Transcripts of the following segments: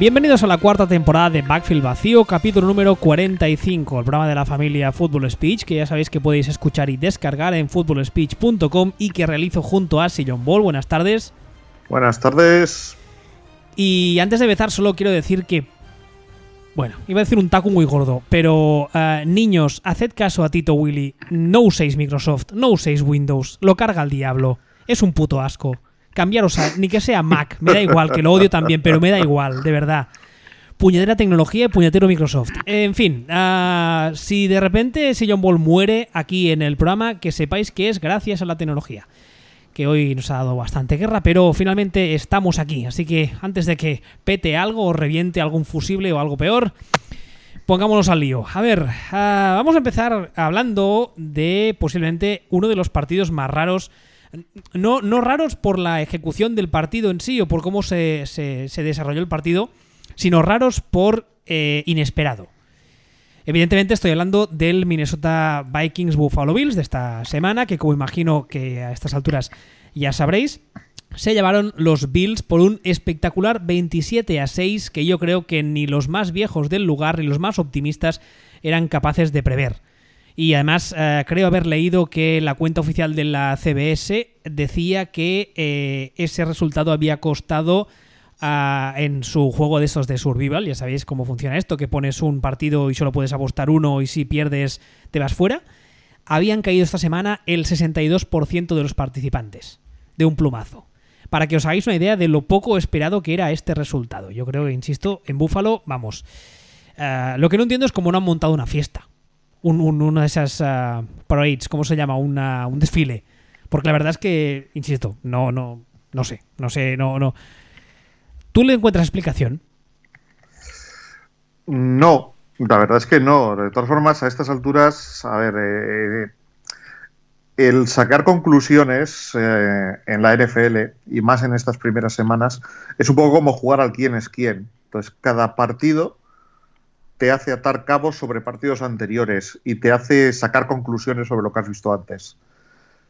Bienvenidos a la cuarta temporada de Backfield Vacío, capítulo número 45, el programa de la familia Football Speech, que ya sabéis que podéis escuchar y descargar en footballspeech.com y que realizo junto a Sillon Ball. Buenas tardes. Buenas tardes. Y antes de empezar, solo quiero decir que. Bueno, iba a decir un taco muy gordo, pero uh, niños, haced caso a Tito Willy. No uséis Microsoft, no uséis Windows, lo carga el diablo. Es un puto asco cambiaros a, ni que sea Mac, me da igual, que lo odio también, pero me da igual, de verdad. Puñetera tecnología y puñetero Microsoft. En fin, uh, si de repente si John Ball muere aquí en el programa, que sepáis que es gracias a la tecnología. Que hoy nos ha dado bastante guerra, pero finalmente estamos aquí. Así que antes de que pete algo o reviente algún fusible o algo peor, pongámonos al lío. A ver, uh, vamos a empezar hablando de posiblemente uno de los partidos más raros no, no raros por la ejecución del partido en sí o por cómo se, se, desarrolló el partido, sino raros por eh, inesperado. Evidentemente estoy hablando del Minnesota Vikings Buffalo Bills de esta semana, que como imagino que a estas alturas ya sabréis, se llevaron los Bills por un espectacular 27 a 6 que yo creo que ni los más viejos del lugar ni los más optimistas eran capaces de prever. Y además eh, creo haber leído que la cuenta oficial de la CBS decía que eh, ese resultado había costado ah, en su juego de esos de survival, ya sabéis cómo funciona esto, que pones un partido y solo puedes apostar uno y si pierdes te vas fuera. Habían caído esta semana el 62% de los participantes, de un plumazo. Para que os hagáis una idea de lo poco esperado que era este resultado. Yo creo que, insisto, en Búfalo, vamos. Eh, lo que no entiendo es cómo no han montado una fiesta un, una de esas uh, parades, ¿cómo se llama? un desfile. Porque la verdad es que, insisto, no, no, no sé, no sé, no, no. ¿Tú le encuentras explicación? No, la verdad es que no. De todas formas, a estas alturas, a ver, eh, el sacar conclusiones eh, en la NFL y más en estas primeras semanas es un poco como jugar al quién es quién. Entonces, cada partido te hace atar cabos sobre partidos anteriores y te hace sacar conclusiones sobre lo que has visto antes.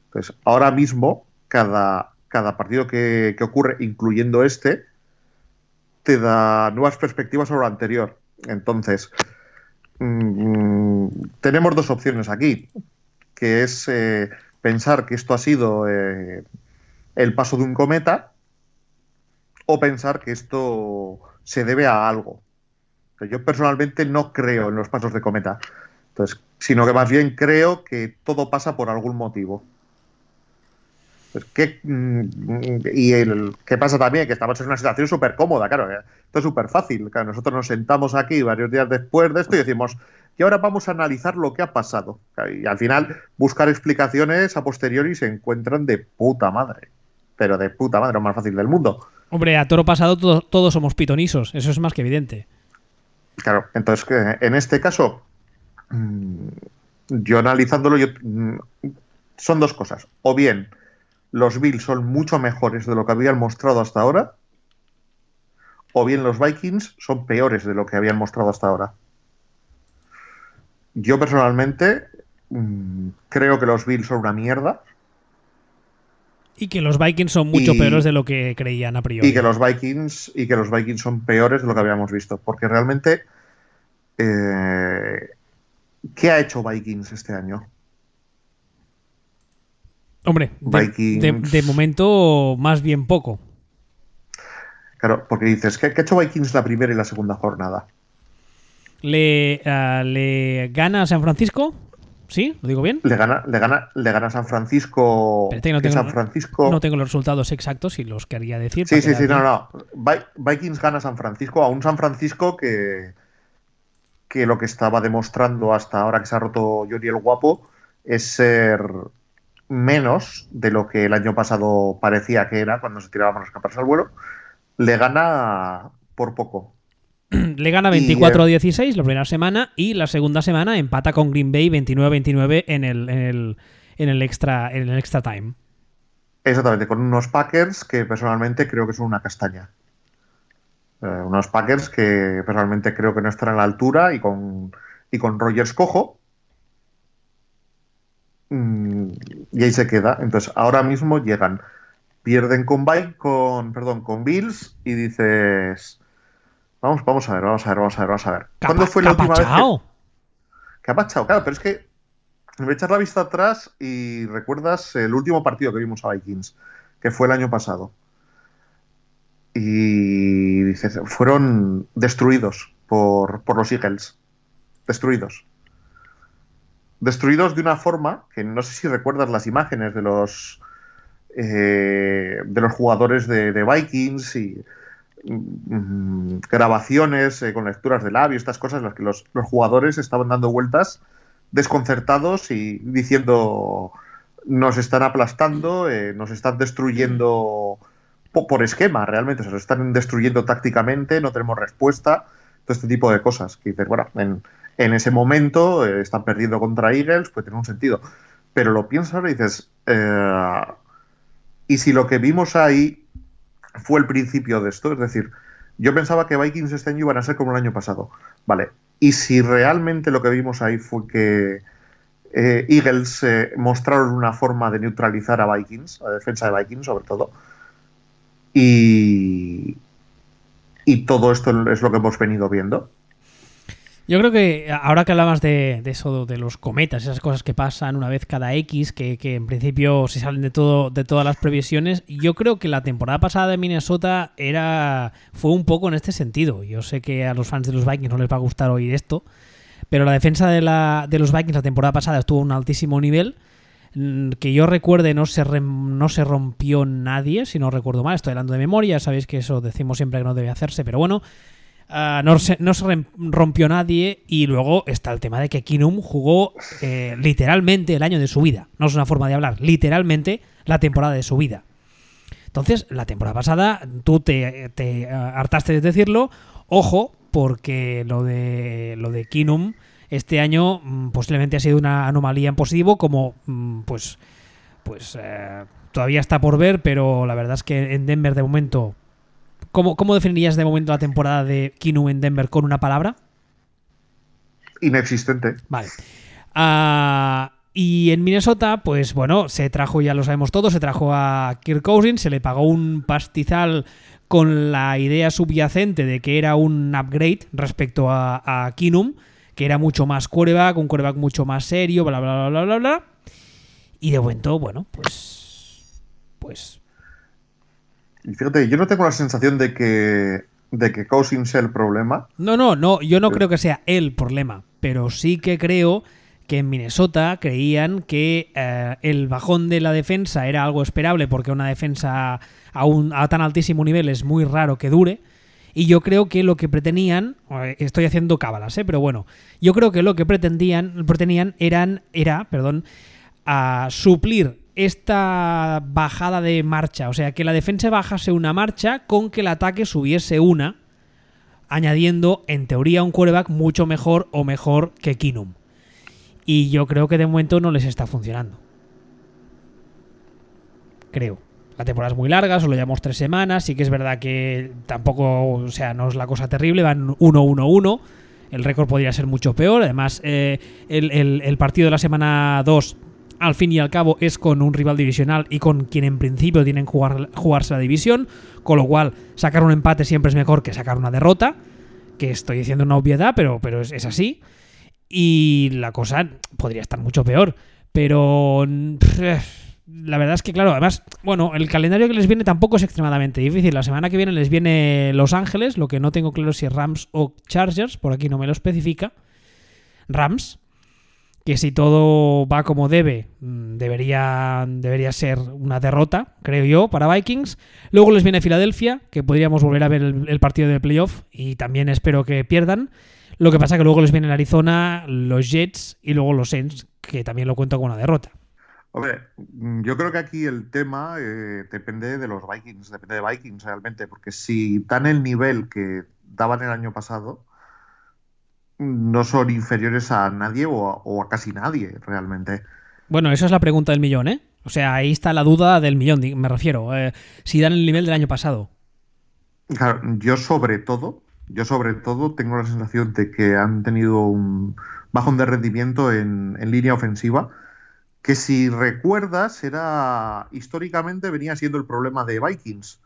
Entonces, ahora mismo, cada, cada partido que, ocurre, incluyendo este, te da nuevas perspectivas sobre lo anterior. Entonces, mm, tenemos dos opciones aquí, que es eh, pensar que esto ha sido eh, el paso de un cometa o pensar que esto se debe a algo. Yo personalmente no creo en los pasos de cometa, entonces, sino que más bien creo que todo pasa por algún motivo. Pues, ¿qué, mm, y el, ¿qué pasa también? Que estamos en una situación súper cómoda, claro. Esto es súper fácil. nosotros nos sentamos aquí varios días después de esto y decimos, y ahora vamos a analizar lo que ha pasado. Y al final, buscar explicaciones a posteriori se encuentran de puta madre. Pero de puta madre, lo más fácil del mundo. Hombre, a toro pasado todos somos pitonisos, eso es más que evidente. Claro, entonces en este caso, mm, yo analizándolo, yo, mm, son dos cosas. O bien los Bills son mucho mejores de lo que habían mostrado hasta ahora, o bien los Vikings son peores de lo que habían mostrado hasta ahora. Yo personalmente mm, creo que los Bills son una mierda. Y que los Vikings son mucho peores de lo que creían a priori. Y que los Vikings, y que los Vikings son peores de lo que habíamos visto. Porque realmente. Eh, ¿Qué ha hecho Vikings este año? Hombre, de, momento más bien poco. Claro, porque dices, ¿qué, ha hecho Vikings la primera y la segunda jornada? Le, ah, le gana a San Francisco, ¿Sí? ¿Lo digo bien? Le gana, le gana, le gana San Francisco. no tengo, San Francisco. No tengo los resultados exactos y los quería decir. Sí, sí, sí, no, no. Vikings gana San Francisco, a un San Francisco que, que lo que estaba demostrando hasta ahora que se ha roto Yori el Guapo es ser menos de lo que el año pasado parecía que era cuando se tiraban las capas al vuelo. Le gana por poco. Le gana 24-16 la primera semana y la segunda semana empata con Green Bay 29-29 en el, en, el, extra, en el extra time. Exactamente, con unos Packers que personalmente creo que son una castaña. Eh, unos Packers que personalmente creo que no están a la altura y con, y con Rogers cojo. Mm, y ahí se queda. Entonces, ahora mismo llegan, pierden con, con, perdón, con Bills y dices Vamos, vamos a ver, vamos a ver, vamos a ver, vamos a ver. ¿Cuándo fue la última vez que... ¿Qué ha pasado? Claro, pero es que me echas la vista atrás y recuerdas el último partido que vimos a Vikings, que fue el año pasado. Y dices, fueron destruidos por, por los Eagles. Destruidos. Destruidos de una forma que no sé si recuerdas las imágenes de los eh, de los jugadores de, Vikings y mm, grabaciones eh, con lecturas de labios, estas cosas, en las que los, jugadores estaban dando vueltas desconcertados y diciendo nos están aplastando, eh, nos están destruyendo por, esquema, realmente, se nos están destruyendo tácticamente, no tenemos respuesta, todo este tipo de cosas. Que dices, bueno, en, en ese momento están perdiendo contra Eagles, puede tener un sentido. Pero lo piensas y dices, y si lo que vimos ahí fue el principio de esto, es decir, yo pensaba que Vikings este año iban a ser como el año pasado. Vale. Y si realmente lo que vimos ahí fue que eh, Eagles eh, mostraron una forma de neutralizar a Vikings, a defensa de Vikings sobre todo, y, y todo esto es lo que hemos venido viendo, yo creo que ahora que hablabas de, eso, de los cometas, esas cosas que pasan una vez cada X, que, en principio se salen de todo, de todas las previsiones, yo creo que la temporada pasada de Minnesota era fue un poco en este sentido. Yo sé que a los fans de los Vikings no les va a gustar oír esto, pero la defensa de, la, de los Vikings la temporada pasada estuvo a un altísimo nivel. Mm, que yo recuerde no se, no se rompió nadie, si no recuerdo mal, estoy hablando de memoria, sabéis que eso decimos siempre que no debe hacerse, pero bueno, Ah, no, se, rompió nadie y luego está el tema de que Kinum jugó eh, literalmente el año de su vida. No es una forma de hablar, literalmente la temporada de su vida. Entonces, la temporada pasada tú te, te ah, hartaste de decirlo, ojo, porque lo de, lo de Kinum este año mm, posiblemente ha sido una anomalía en positivo, como mm, pues, pues eh, todavía está por ver, pero la verdad es que en Denver de momento ¿Cómo, definirías de momento la temporada de Kinu en Denver con una palabra? Inexistente. Vale. Ah, y en Minnesota, pues bueno, se trajo, ya lo sabemos todos, se trajo a Kirk Cousins, se le pagó un pastizal con la idea subyacente de que era un upgrade respecto a, a Kinum, que era mucho más quarterback, un quarterback mucho más serio, bla, bla, bla, bla, bla, bla. Y de momento, bueno, pues. Pues y fíjate, yo no tengo la sensación de que, de que Cousins sea el problema. No, no, no, yo no creo que sea el problema, pero sí que creo que en Minnesota creían que eh, el bajón de la defensa era algo esperable porque una defensa a, un, a tan altísimo nivel es muy raro que dure. Y yo creo que lo que pretendían, eh, estoy haciendo cábalas, ¿eh? pero bueno, yo creo que lo que pretendían, pretendían eran, era, perdón, a suplir esta bajada de marcha. O sea, que la defensa bajase una marcha con que el ataque subiese una, añadiendo, en teoría, un quarterback mucho mejor o mejor que Kinum. Y yo creo que de momento no les está funcionando. Creo. La temporada es muy larga, solo llevamos tres semanas. Sí que es verdad que tampoco, o sea, no es la cosa terrible, van 1-1-1. El récord podría ser mucho peor. Además, eh, el, el, partido de la semana 2 al fin y al cabo es con un rival divisional y con quien en principio tienen que jugar, jugarse la división, con lo cual sacar un empate siempre es mejor que sacar una derrota, que estoy diciendo una obviedad, pero, pero es, así. Y la cosa podría estar mucho peor, pero... la verdad es que, claro, además, bueno, el calendario que les viene tampoco es extremadamente difícil. La semana que viene les viene Los Ángeles, lo que no tengo claro si es Rams o Chargers, por aquí no me lo especifica. Rams, que si todo va como debe, mm, debería, debería ser una derrota, creo yo, para Vikings. Luego les viene Filadelfia, que podríamos volver a ver el, partido de playoff y también espero que pierdan. Lo que pasa que luego les viene Arizona, los Jets y luego los Saints, que también lo cuento con una derrota. Hombre, mm, yo creo que aquí el tema eh, depende de los Vikings, depende de Vikings realmente, porque si dan el nivel que daban el año pasado, no son inferiores a nadie o a, casi nadie realmente. Bueno, esa es la pregunta del millón, ¿eh? O sea, ahí está la duda del millón, me refiero. Eh, si dan el nivel del año pasado. Claro, yo sobre todo, yo sobre todo tengo la sensación de que han tenido un bajón de rendimiento en, en línea ofensiva, que si recuerdas era históricamente venía siendo el problema de Vikings.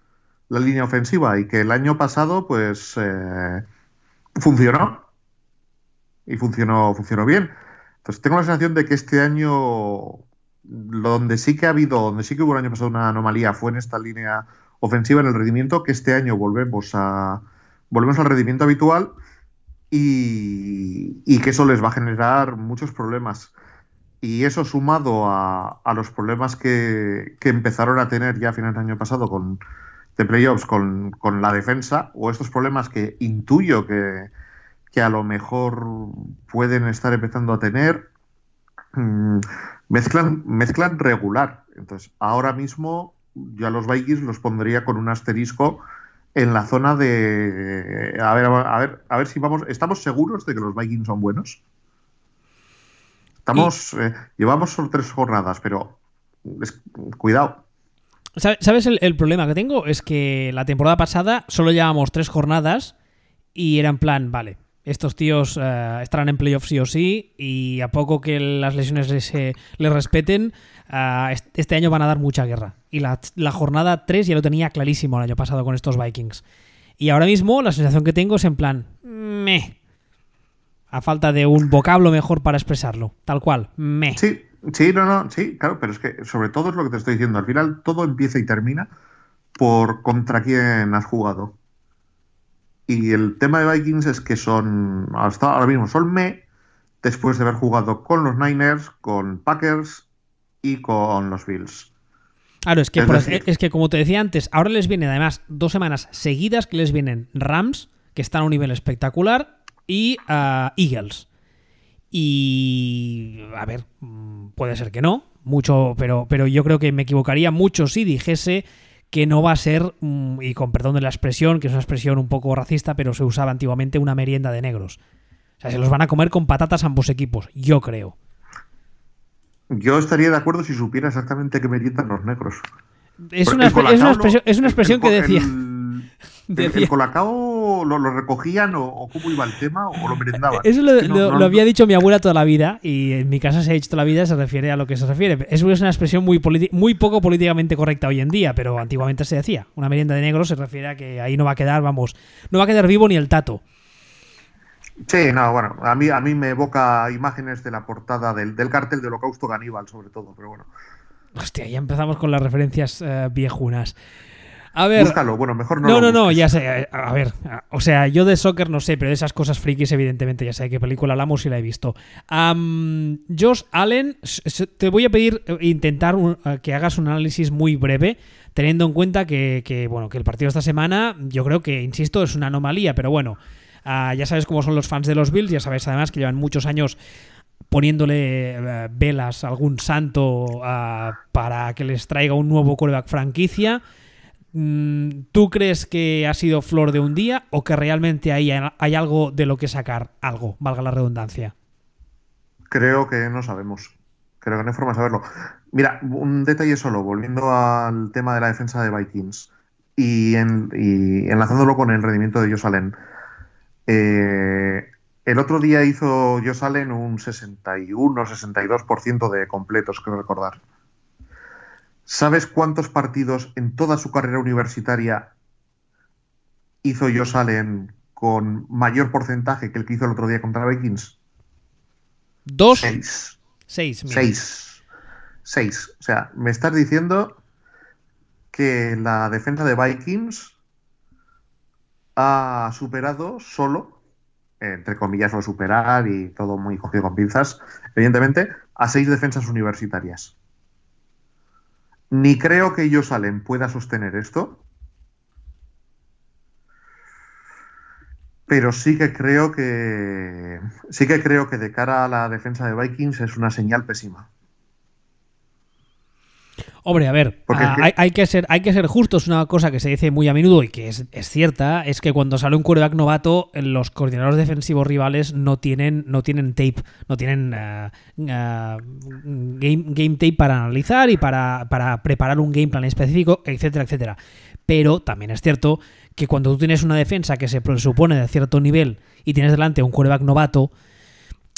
la línea ofensiva y que el año pasado pues eh, funcionó y funcionó, funcionó bien. Entonces tengo la sensación de que este año donde sí que ha habido, donde sí que hubo el año pasado una anomalía fue en esta línea ofensiva, en el rendimiento, que este año volvemos a volvemos al rendimiento habitual y, y que eso les va a generar muchos problemas. Y eso sumado a, a los problemas que, que, empezaron a tener ya a finales del año pasado con de playoffs con, con la defensa, o estos problemas que intuyo que, que a lo mejor pueden estar empezando a tener, mmm, mezclan, mezclan regular. Entonces, ahora mismo yo a los Vikings los pondría con un asterisco en la zona de a ver, a ver, a ver si vamos, estamos seguros de que los Vikings son buenos. Estamos, eh, llevamos solo tres jornadas, pero es, cuidado. ¿Sabes el, el, problema que tengo? Es que la temporada pasada solo llevábamos tres jornadas y era en plan, vale, estos tíos uh, estarán en playoffs sí o sí y a poco que las lesiones les, eh, les respeten, uh, este año van a dar mucha guerra. Y la, la, jornada 3 ya lo tenía clarísimo el año pasado con estos Vikings. Y ahora mismo la sensación que tengo es en plan, me. A falta de un vocablo mejor para expresarlo. Tal cual, me. Sí, sí, no, no, sí, claro, pero es que sobre todo es lo que te estoy diciendo. Al final todo empieza y termina por contra quién has jugado. Y el tema de Vikings es que son, hasta ahora mismo son me, después de haber jugado con los Niners, con Packers y con los Bills. Claro, es que, es, decir, es que como te decía antes, ahora les vienen además dos semanas seguidas que les vienen Rams, que están a un nivel espectacular, y uh, Eagles. Y a ver, puede ser que no, mucho, pero, pero yo creo que me equivocaría mucho si dijese que no va a ser, y con perdón de la expresión, que es una expresión un poco racista, pero se usaba antiguamente, una merienda de negros. O sea, se los van a comer con patatas ambos equipos, yo creo. Yo estaría de acuerdo si supiera exactamente qué meriendan los negros. Es, una, es una, expresión, es una expresión el, que decía. El, decía. el colacao lo, lo recogían o, o, cómo iba el tema o lo merendaban. Eso lo, no, había dicho mi abuela toda la vida y en mi casa se ha dicho toda la vida, se refiere a lo que se refiere. Es una expresión muy, muy poco políticamente correcta hoy en día, pero antiguamente se decía. Una merienda de negros se refiere a que ahí no va a quedar, vamos, no va a quedar vivo ni el tato. Sí, no, bueno, a mí, a mí me evoca imágenes de la portada del, del cartel de Holocausto Caníbal, sobre todo, pero bueno. Hostia, ya empezamos con las referencias uh, viejunas. A ver. Búscalo, bueno, mejor no. No, no, no, ya sé. A ver, o sea, yo de soccer no sé, pero de esas cosas frikis, evidentemente, ya sé de qué película hablamos y la he visto. Um, Josh Allen, te voy a pedir eh, intentar un, uh, que hagas un análisis muy breve, teniendo en cuenta que, que, bueno, que el partido de esta semana, yo creo que, insisto, es una anomalía, pero bueno. Uh, ya sabes cómo son los fans de los Bills, ya sabes además que llevan muchos años poniéndole uh, velas a algún santo uh, para que les traiga un nuevo quarterback franquicia. Mm, ¿Tú crees que ha sido flor de un día o que realmente hay, hay algo de lo que sacar? Algo, valga la redundancia. Creo que no sabemos. Creo que no hay forma de saberlo. Mira, un detalle solo, volviendo al tema de la defensa de Vikings y, en, y enlazándolo con el rendimiento de Josh Allen. Eh, el otro día hizo Josh Allen un 61-62% de completos, creo recordar. ¿Sabes cuántos partidos en toda su carrera universitaria hizo Josh Allen con mayor porcentaje que el que hizo el otro día contra Vikings? Dos. Seis. Seis. Mira. Seis. Seis. O sea, me estás diciendo que la defensa de Vikings ha superado solo, entre comillas, lo superar y todo muy cogido con pinzas, evidentemente, a seis defensas universitarias. Ni creo que ellos salen pueda sostener esto, pero sí que creo que sí que creo que de cara a la defensa de Vikings es una señal pésima. Hombre, a ver, a, hay, hay, que ser, hay que ser justos. Una cosa que se dice muy a menudo y que es, es cierta es que cuando sale un quarterback novato, los coordinadores defensivos rivales no tienen, no tienen tape, no tienen uh, uh, game, game, tape para analizar y para, para preparar un game plan específico, etcétera, etcétera. Pero también es cierto que cuando tú tienes una defensa que se presupone de cierto nivel y tienes delante un quarterback novato,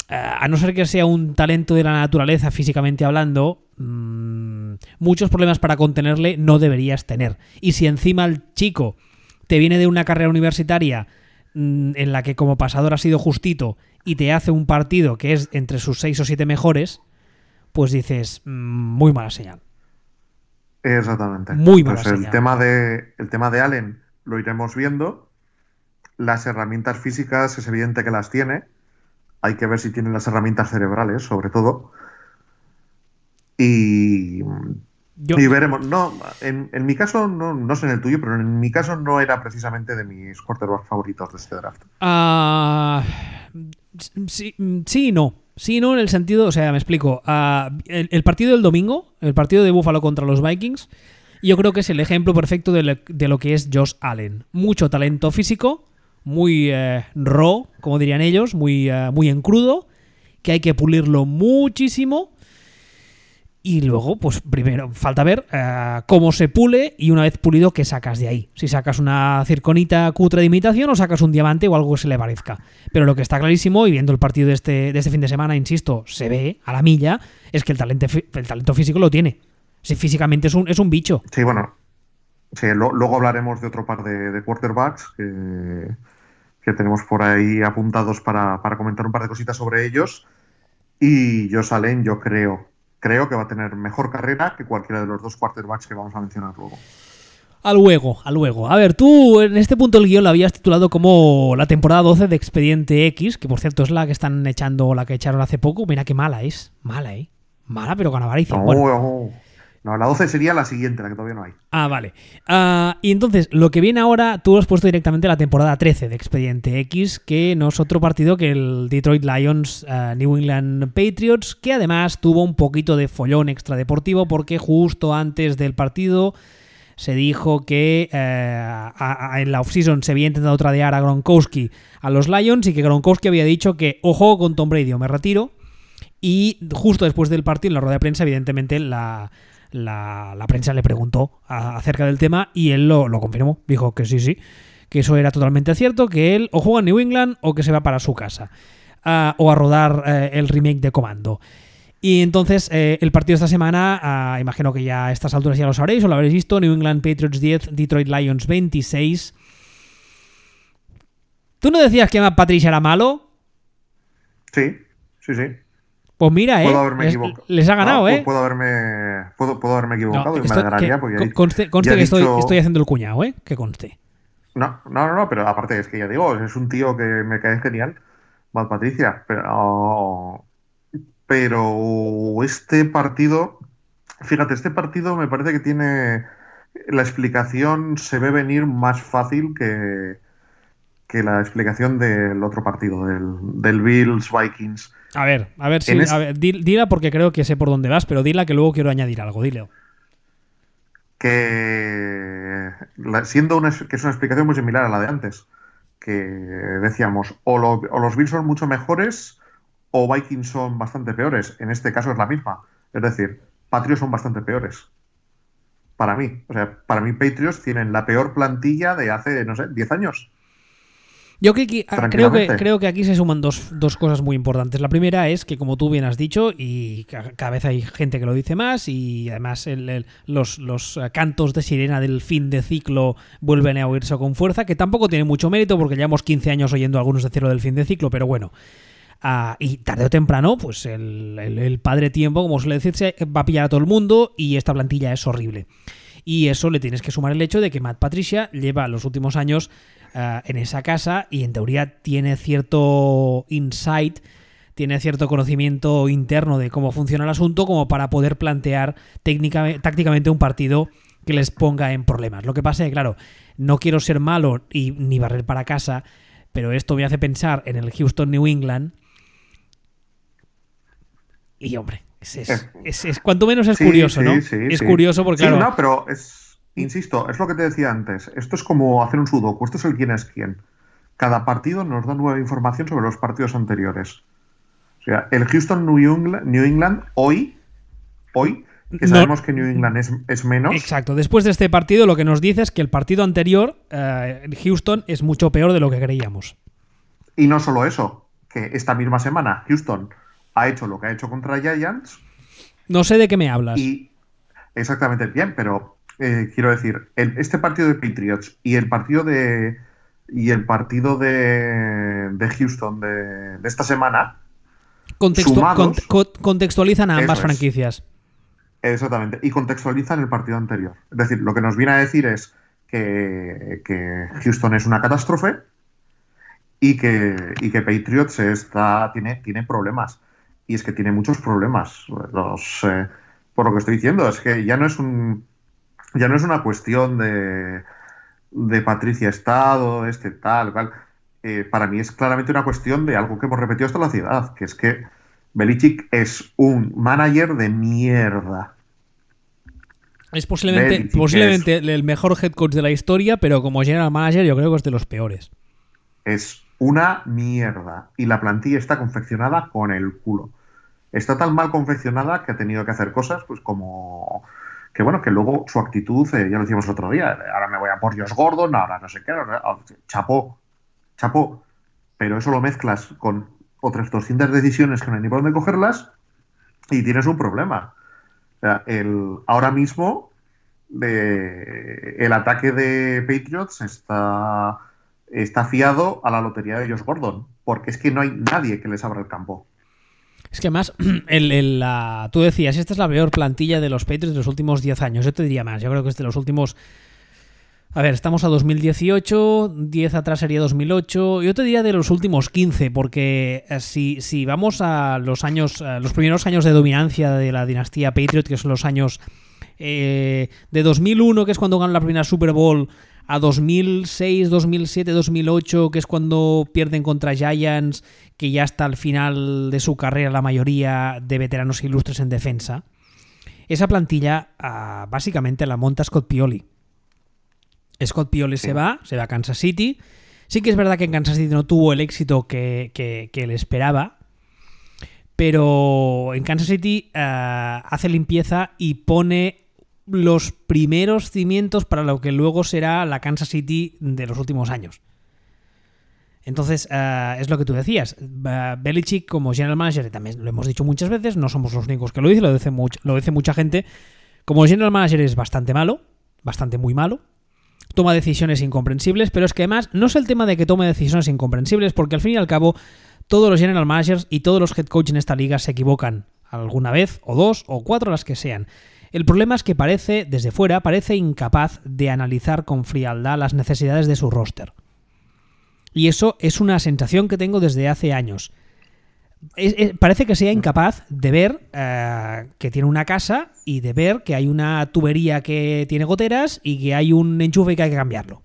a no ser que sea un talento de la naturaleza físicamente hablando, mm, muchos problemas para contenerle no deberías tener. Y si encima el chico te viene de una carrera universitaria mm, en la que como pasador ha sido justito y te hace un partido que es entre sus seis o siete mejores, pues dices, mm, muy mala señal. Exactamente. Muy mala Pues el señal. tema de el tema de Allen lo iremos viendo. Las herramientas físicas es evidente que las tiene. Hay que ver si tiene las herramientas cerebrales, sobre todo. Y, Yo- y veremos. No, en, en mi caso, no, no sé en el tuyo, pero en mi caso no era precisamente de mis quarterbacks favoritos de este draft. Ah, sí, sí y no. Sí y no en el sentido, o sea, me explico. Ah, el, el partido del domingo, el partido de Buffalo contra los Vikings, yo creo que es el ejemplo perfecto de lo que es Josh Allen. Mucho talento físico, muy eh, raw, como dirían ellos, muy, eh, muy en crudo, que hay que pulirlo muchísimo. Y luego, pues primero, falta ver eh, cómo se pule y una vez pulido, qué sacas de ahí. Si sacas una circonita cutre de imitación o sacas un diamante o algo que se le parezca. Pero lo que está clarísimo, y viendo el partido de este, de este fin de semana, insisto, se ve a la milla, es que el talento, el talento físico lo tiene. Si físicamente es un, es un bicho. Sí, bueno. Sí, luego hablaremos de otro par de, quarterbacks que tenemos por ahí apuntados para, para comentar un par de cositas sobre ellos. Y Josh Allen, yo creo, creo que va a tener mejor carrera que cualquiera de los dos quarterbacks que vamos a mencionar luego. A luego, a luego. A ver, tú en este punto del guion lo habías titulado como la temporada 12 de Expediente X, que por cierto es la que están echando, la que echaron hace poco. Mira qué mala es. Mala, ¿eh? Mala, pero con avaricia. No, Bueno, no, la 12 sería la siguiente, la que todavía no hay. Ah, vale. Ah, y entonces, lo que viene ahora, tú lo has puesto directamente la temporada 13 de Expediente X, que no es otro partido que el Detroit Lions ah, New England Patriots, que además tuvo un poquito de follón extradeportivo porque justo antes del partido se dijo que eh, en la offseason se había intentado tradear a Gronkowski a los Lions y que Gronkowski había dicho que ojo con Tom Brady o me retiro. Y justo después del partido, en la rueda de prensa, evidentemente la, la, prensa le preguntó acerca del tema y él lo, confirmó. Dijo que sí, sí, que eso era totalmente cierto, que él o juega en New England o que se va para su casa. Ah, o a rodar eh, el remake de Comando. Y entonces, eh, el partido esta semana, ah, imagino que ya a estas alturas ya lo sabréis o lo habréis visto, New England Patriots 10, Detroit Lions 26. ¿Tú no decías que Matt Patricia era malo? Sí, sí, sí. Pues mira, Puedo ¿eh? haberme Les, equivocado. les ha ganado, No, ¿eh? Puedo haberme, puedo, puedo haberme equivocado No, y me alegraría que- porque conste, conste que estoy, dicho- estoy haciendo el cuñado, ¿eh? Que conste. No, no, no, pero aparte es que ya digo, es un tío que me cae genial, Matt Patricia, pero, pero este partido, fíjate, este partido me parece que tiene, la explicación se ve venir más fácil que, que la explicación del otro partido, del, del Bills Vikings. A ver, a ver es- a ver, di- dila porque creo que sé por dónde vas, pero dila que luego quiero añadir algo. Dile. que la- siendo una, que es una explicación muy similar a la de antes, que decíamos o, lo- o los Bills son mucho mejores o Vikings son bastante peores. En este caso es la misma. Es decir, Patriots son bastante peores. Para mí. O sea, para mí Patriots tienen la peor plantilla de hace, no sé, 10 años. Yo creo que, ah, creo, que, creo que aquí se suman dos, dos cosas muy importantes. La primera es que, como tú bien has dicho, y ca- cada vez hay gente que lo dice más, y además el- el- los, los eh, cantos de sirena del fin de ciclo vuelven a oírse con fuerza, que tampoco tiene mucho mérito porque llevamos 15 años oyendo algunos decirlo del fin de ciclo, pero bueno. Ah, y tarde o temprano, pues el, el- el padre tiempo, como suele decirse, va a pillar a todo el mundo y esta plantilla es horrible. Y eso le tienes que sumar el hecho de que Matt Patricia lleva los últimos años ah, en esa casa y en teoría tiene cierto insight, tiene cierto conocimiento interno de cómo funciona el asunto como para poder plantear técnica, tácticamente un partido que les ponga en problemas. Lo que pasa es que, claro, no quiero ser malo y ni barrer para casa, pero esto me hace pensar en el Houston New England. Y hombre, es, es, es- es- cuanto menos es Sí, curioso, sí, ¿no? sí, es curioso porque, claro, no, pero es, insisto, es lo que te decía antes. Esto es como hacer un sudoku. Esto es el quién es quién. Cada partido nos da nueva información sobre los partidos anteriores. O sea, el Houston New England, New England hoy, hoy, que No- sabemos que New England es, es menos, Exacto. Después de este partido, lo que nos dice es que el partido anterior, eh, Houston, es mucho peor de lo que creíamos. y no solo eso, que esta misma semana Houston ha hecho lo que ha hecho contra Giants. No sé de qué me hablas. Y exactamente bien, pero eh, quiero decir, este partido de Patriots y el partido de y el partido de, de Houston de, esta semana contextualizan a ambas franquicias. Exactamente, y contextualizan el partido anterior. Es decir, lo que nos viene a decir es que, Houston es una catástrofe y que, y que Patriots está, tiene, tiene problemas. Y es que tiene muchos problemas. Los, eh, por lo que estoy diciendo, es que ya no es un ya no es una cuestión de, de Patricia Estado, este tal, cual. Eh, para mí es claramente una cuestión de algo que hemos repetido hasta la ciudad, que es que Belichick es un manager de mierda. Es posiblemente, posiblemente el mejor head coach de la historia, pero como general manager yo creo que es de los peores. Es una mierda. Y la plantilla está confeccionada con el culo. Está tan mal confeccionada que ha tenido que hacer cosas, pues como que bueno, que luego su actitud, eh, ya lo decíamos el otro día, ahora me voy a por Josh Gordon, ahora no sé qué, chapó, chapó, pero eso lo mezclas con otras 200 decisiones que no hay ni por dónde cogerlas y tienes un problema. O sea, el, ahora mismo el ataque de Patriots está, está fiado a la lotería de Josh Gordon, porque es que no hay nadie que les abra el campo. Es que más, el, la, tú decías, esta es la peor plantilla de los Patriots de los últimos 10 años. Yo te diría más, yo creo que es de los últimos... A ver, estamos a 2018, 10 atrás sería 2008. Yo te diría de los últimos 15, porque eh, si, si vamos a los años, los primeros años de dominancia de la dinastía Patriot, que son los años eh, de 2001, que es cuando ganan la primera Super Bowl, a 2006, 2007, 2008, que es cuando pierden contra Giants, que ya está al final de su carrera la mayoría de veteranos ilustres en defensa. Esa plantilla ah, básicamente la monta Scott Pioli. Scott Pioli se va, se va a Kansas City. Sí que es verdad que en Kansas City no tuvo el éxito que, que, él esperaba, pero en Kansas City ah, hace limpieza y pone los primeros cimientos para lo que luego será la Kansas City de los últimos años. Entonces, eh, es lo que tú decías. Eh, Belichick, como general manager, también lo hemos dicho muchas veces, no somos los únicos que lo dicen, lo dice, lo dice mucha gente. Como general manager es bastante malo, bastante muy malo. Toma decisiones incomprensibles, pero es que además no es el tema de que tome decisiones incomprensibles, porque al fin y al cabo, todos los general managers y todos los head coaches en esta liga se equivocan alguna vez, o dos, o cuatro, las que sean. El problema es que parece, desde fuera, parece incapaz de analizar con frialdad las necesidades de su roster. Y eso es una sensación que tengo desde hace años. parece que sea incapaz de ver eh, que tiene una casa y de ver que hay una tubería que tiene goteras y que hay un enchufe que hay que cambiarlo.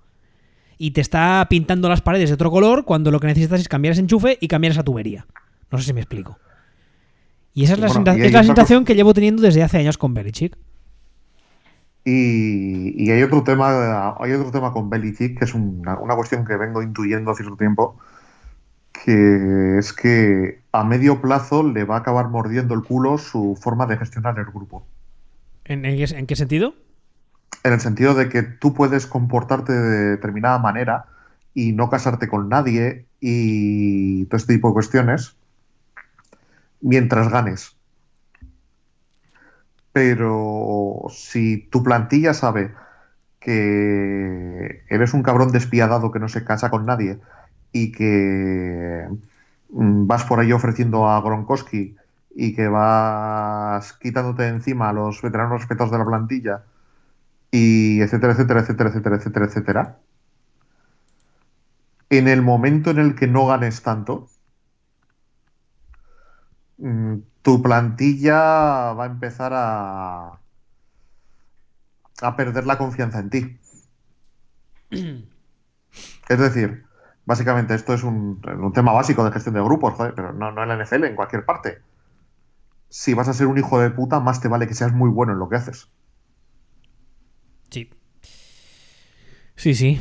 Y te está pintando las paredes de otro color cuando lo que necesitas es cambiar ese enchufe y cambiar esa tubería. No sé si me explico. Y esa es la, sensación que llevo teniendo desde hace años con Belichick. Y, hay otro tema, hay otro tema con Belichick que es una, cuestión que vengo intuyendo hace cierto tiempo, que es que a medio plazo le va a acabar mordiendo el culo su forma de gestionar el grupo. ¿En, en qué sentido? En el sentido de que tú puedes comportarte de determinada manera y no casarte con nadie y todo este tipo de cuestiones mientras ganes. Pero si tu plantilla sabe que eres un cabrón despiadado que no se casa con nadie y que mm, vas por ahí ofreciendo a Gronkowski y que vas quitándote encima a los veteranos respetados de la plantilla y etcétera, etcétera, etcétera, etcétera, etcétera, etcétera. En el momento en el que no ganes tanto, tu plantilla va a empezar a, a perder la confianza en ti. es decir, básicamente esto es un, tema básico de gestión de grupos, pero no, no en la NFL, en cualquier parte. Si vas a ser un hijo de puta, más te vale que seas muy bueno en lo que haces. Sí. Sí, sí.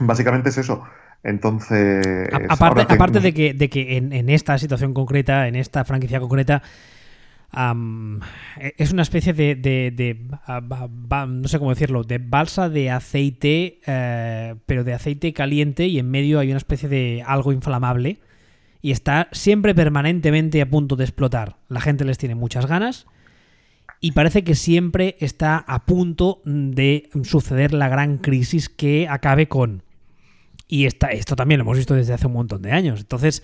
Básicamente es eso. Entonces. aparte, aparte de que, de que en, esta situación concreta, en esta franquicia concreta, e, es una especie de, no sé cómo decirlo, de balsa de aceite, eh, pero de aceite caliente y en medio hay una especie de algo inflamable y está siempre permanentemente a punto de explotar. La gente les tiene muchas ganas y parece que siempre está a punto de suceder la gran crisis que acabe con. Y esto también lo hemos visto desde hace un montón de años. Entonces,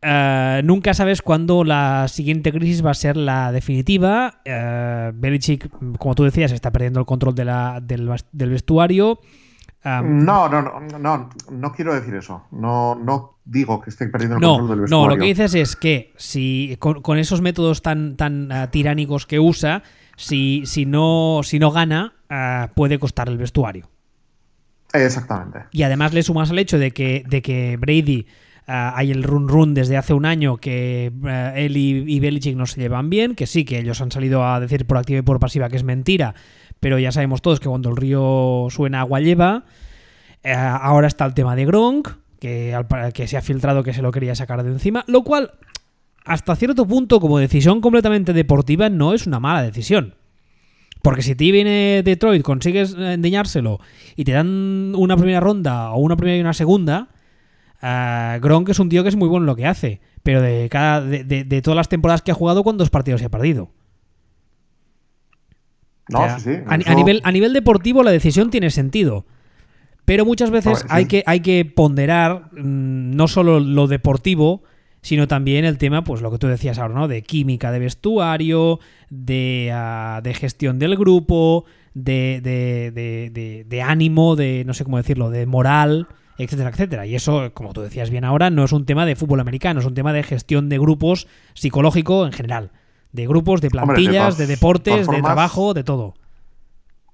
eh, nunca sabes cuándo la siguiente crisis va a ser la definitiva. Uh, Belichick, como tú decías, está perdiendo el control de la, del, vestuario. no, no, no, no, no quiero decir eso. No, no digo que esté perdiendo el control del vestuario. No, lo que dices es que si con, esos métodos tan, tan uh, tiránicos que usa, si, si, no, si no gana, puede costar el vestuario. Exactamente. Y además le sumas el hecho de que, de que Brady Ah, hay el run run desde hace un año que eh, él y, Belichick no se llevan bien, que sí, que ellos han salido a decir por activa y por pasiva que es mentira, pero ya sabemos todos que cuando el río suena agua lleva. Eh, ahora está el tema de Gronk, que, que se ha filtrado que se lo quería sacar de encima, lo cual, hasta cierto punto, como decisión completamente deportiva, no es una mala decisión. Porque si te viene Detroit, consigues endeñárselo y te dan una primera ronda o una primera y una segunda, Uh, Gronk es un tío que es muy bueno en lo que hace, pero de, cada, de, todas las temporadas que ha jugado, ¿cuántos partidos se ha perdido? No, sí, a, nivel, a nivel deportivo la decisión tiene sentido. Pero muchas veces hay, que, hay que ponderar mm, no solo lo deportivo, sino también el tema, pues lo que tú decías ahora, ¿no? De química de vestuario, de, ah, de gestión del grupo, de, de, de, ánimo, de no sé cómo decirlo, de moral etcétera, etcétera. Y eso, como tú decías bien ahora, no es un tema de fútbol americano, es un tema de gestión de grupos psicológico en general. De grupos, de plantillas, de, deportes, de trabajo, de todo.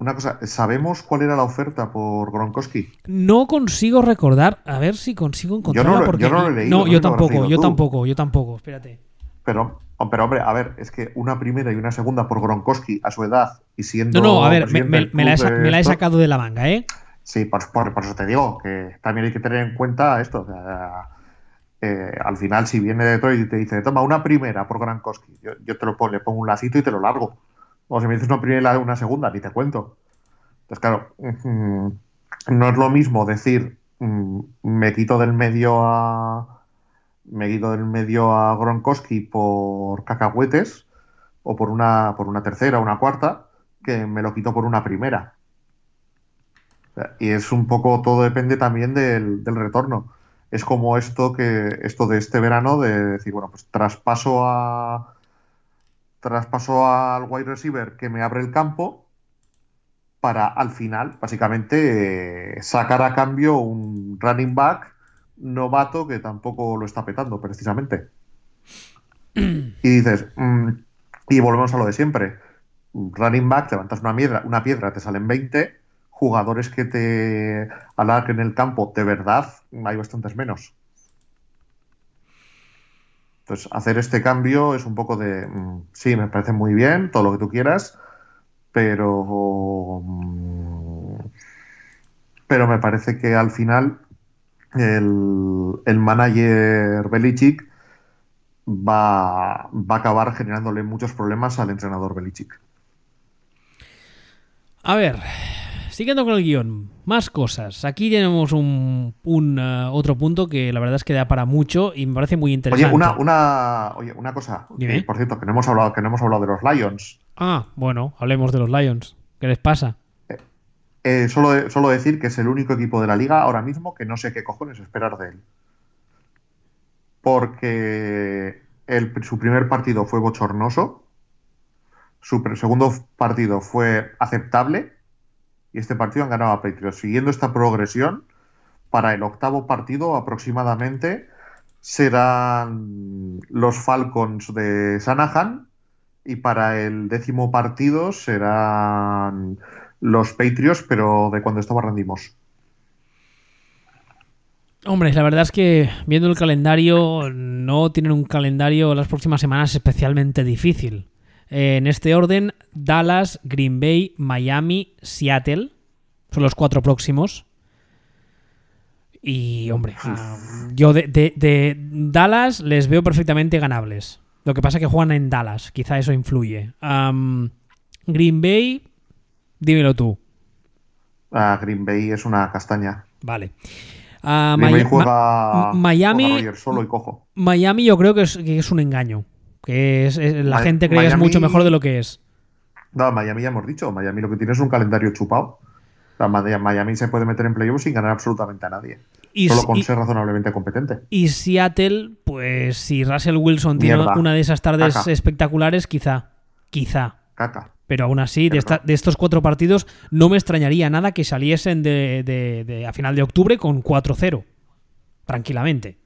Una cosa, ¿sabemos cuál era la oferta por Gronkowski? No consigo recordar, a ver si consigo encontrarla. Yo no, porque... yo no lo he leído. No, yo tampoco, yo tampoco, yo tampoco, espérate. Pero, pero hombre, a ver, es que una primera y una segunda por Gronkowski a su edad y siendo. No, no, a ver, me, la he, sacado de la manga, ¿eh? Sí, por, eso te digo que también hay que tener en cuenta esto. Eh, al final, si viene Detroit y te dice, toma una primera por Gronkowski, yo, yo te lo pongo, le pongo un lacito y te lo largo. O si me dices una primera y una segunda, ni te cuento. Entonces, claro, no es lo mismo decir, mm, me quito del medio a. Me quito del medio a Gronkowski por cacahuetes o por una, por una tercera una cuarta, que me lo quito por una primera. Y es un poco, todo depende también del, retorno. Es como esto que, esto de este verano, de decir, bueno, pues traspaso a traspaso al wide receiver que me abre el campo para al final, básicamente, sacar a cambio un running back novato que tampoco lo está petando, precisamente. Y dices, mm, y volvemos a lo de siempre. Running back, levantas una piedra, una piedra te salen 20 jugadores que te alarguen el campo de verdad, hay bastantes menos. Entonces, hacer este cambio es un poco de, mm, sí, me parece muy bien, todo lo que tú quieras, pero, mm, pero me parece que al final el, el manager Belichick va, va a acabar generándole muchos problemas al entrenador Belichick. A ver, siguiendo con el guion, más cosas. Aquí tenemos un, uh, otro punto que la verdad es que da para mucho y me parece muy interesante. Oye, una, una, oye, una cosa. por cierto, que no, hemos hablado, que no hemos hablado de los Lions. Ah, bueno, hablemos de los Lions. ¿Qué les pasa? Eh, eh, solo, solo decir que es el único equipo de la liga ahora mismo que no sé qué cojones esperar de él. Porque su primer partido fue bochornoso. Su segundo partido fue aceptable y este partido han ganado a Patriots. Siguiendo esta progresión, para el octavo partido aproximadamente serán los Falcons de Sanahan y para el décimo partido serán los Patriots, pero de cuando estaba rendimos. Hombre, la verdad es que viendo el calendario, no tienen un calendario las próximas semanas especialmente difícil. Eh, en este orden, Dallas, Green Bay, Miami, Seattle. Son los cuatro próximos. Y, hombre, ah, yo de, Dallas les veo perfectamente ganables. Lo que pasa es que juegan en Dallas. Quizá eso influye. Green Bay, dímelo tú. Ah, Green Bay es una castaña. Vale. Ah, Green Bay Maya- juega, Ma- Miami- juega solo y cojo. Miami yo creo que es, que es un engaño. Que es, es- la Ma- gente cree que es mucho mejor de lo que es. No, Miami ya hemos dicho. Miami lo que tiene es un calendario chupado. O sea, Ma- Miami se puede meter en playoffs sin ganar absolutamente a nadie. Y, solo con y- ser razonablemente competente. y Seattle, pues si Russell Wilson tiene una de esas tardes Caca. espectaculares, quizá. Quizá. Caca. Pero aún así, de, esta- estos cuatro partidos, no me extrañaría nada que saliesen de, de- de- a final de octubre con 4-0. Tranquilamente.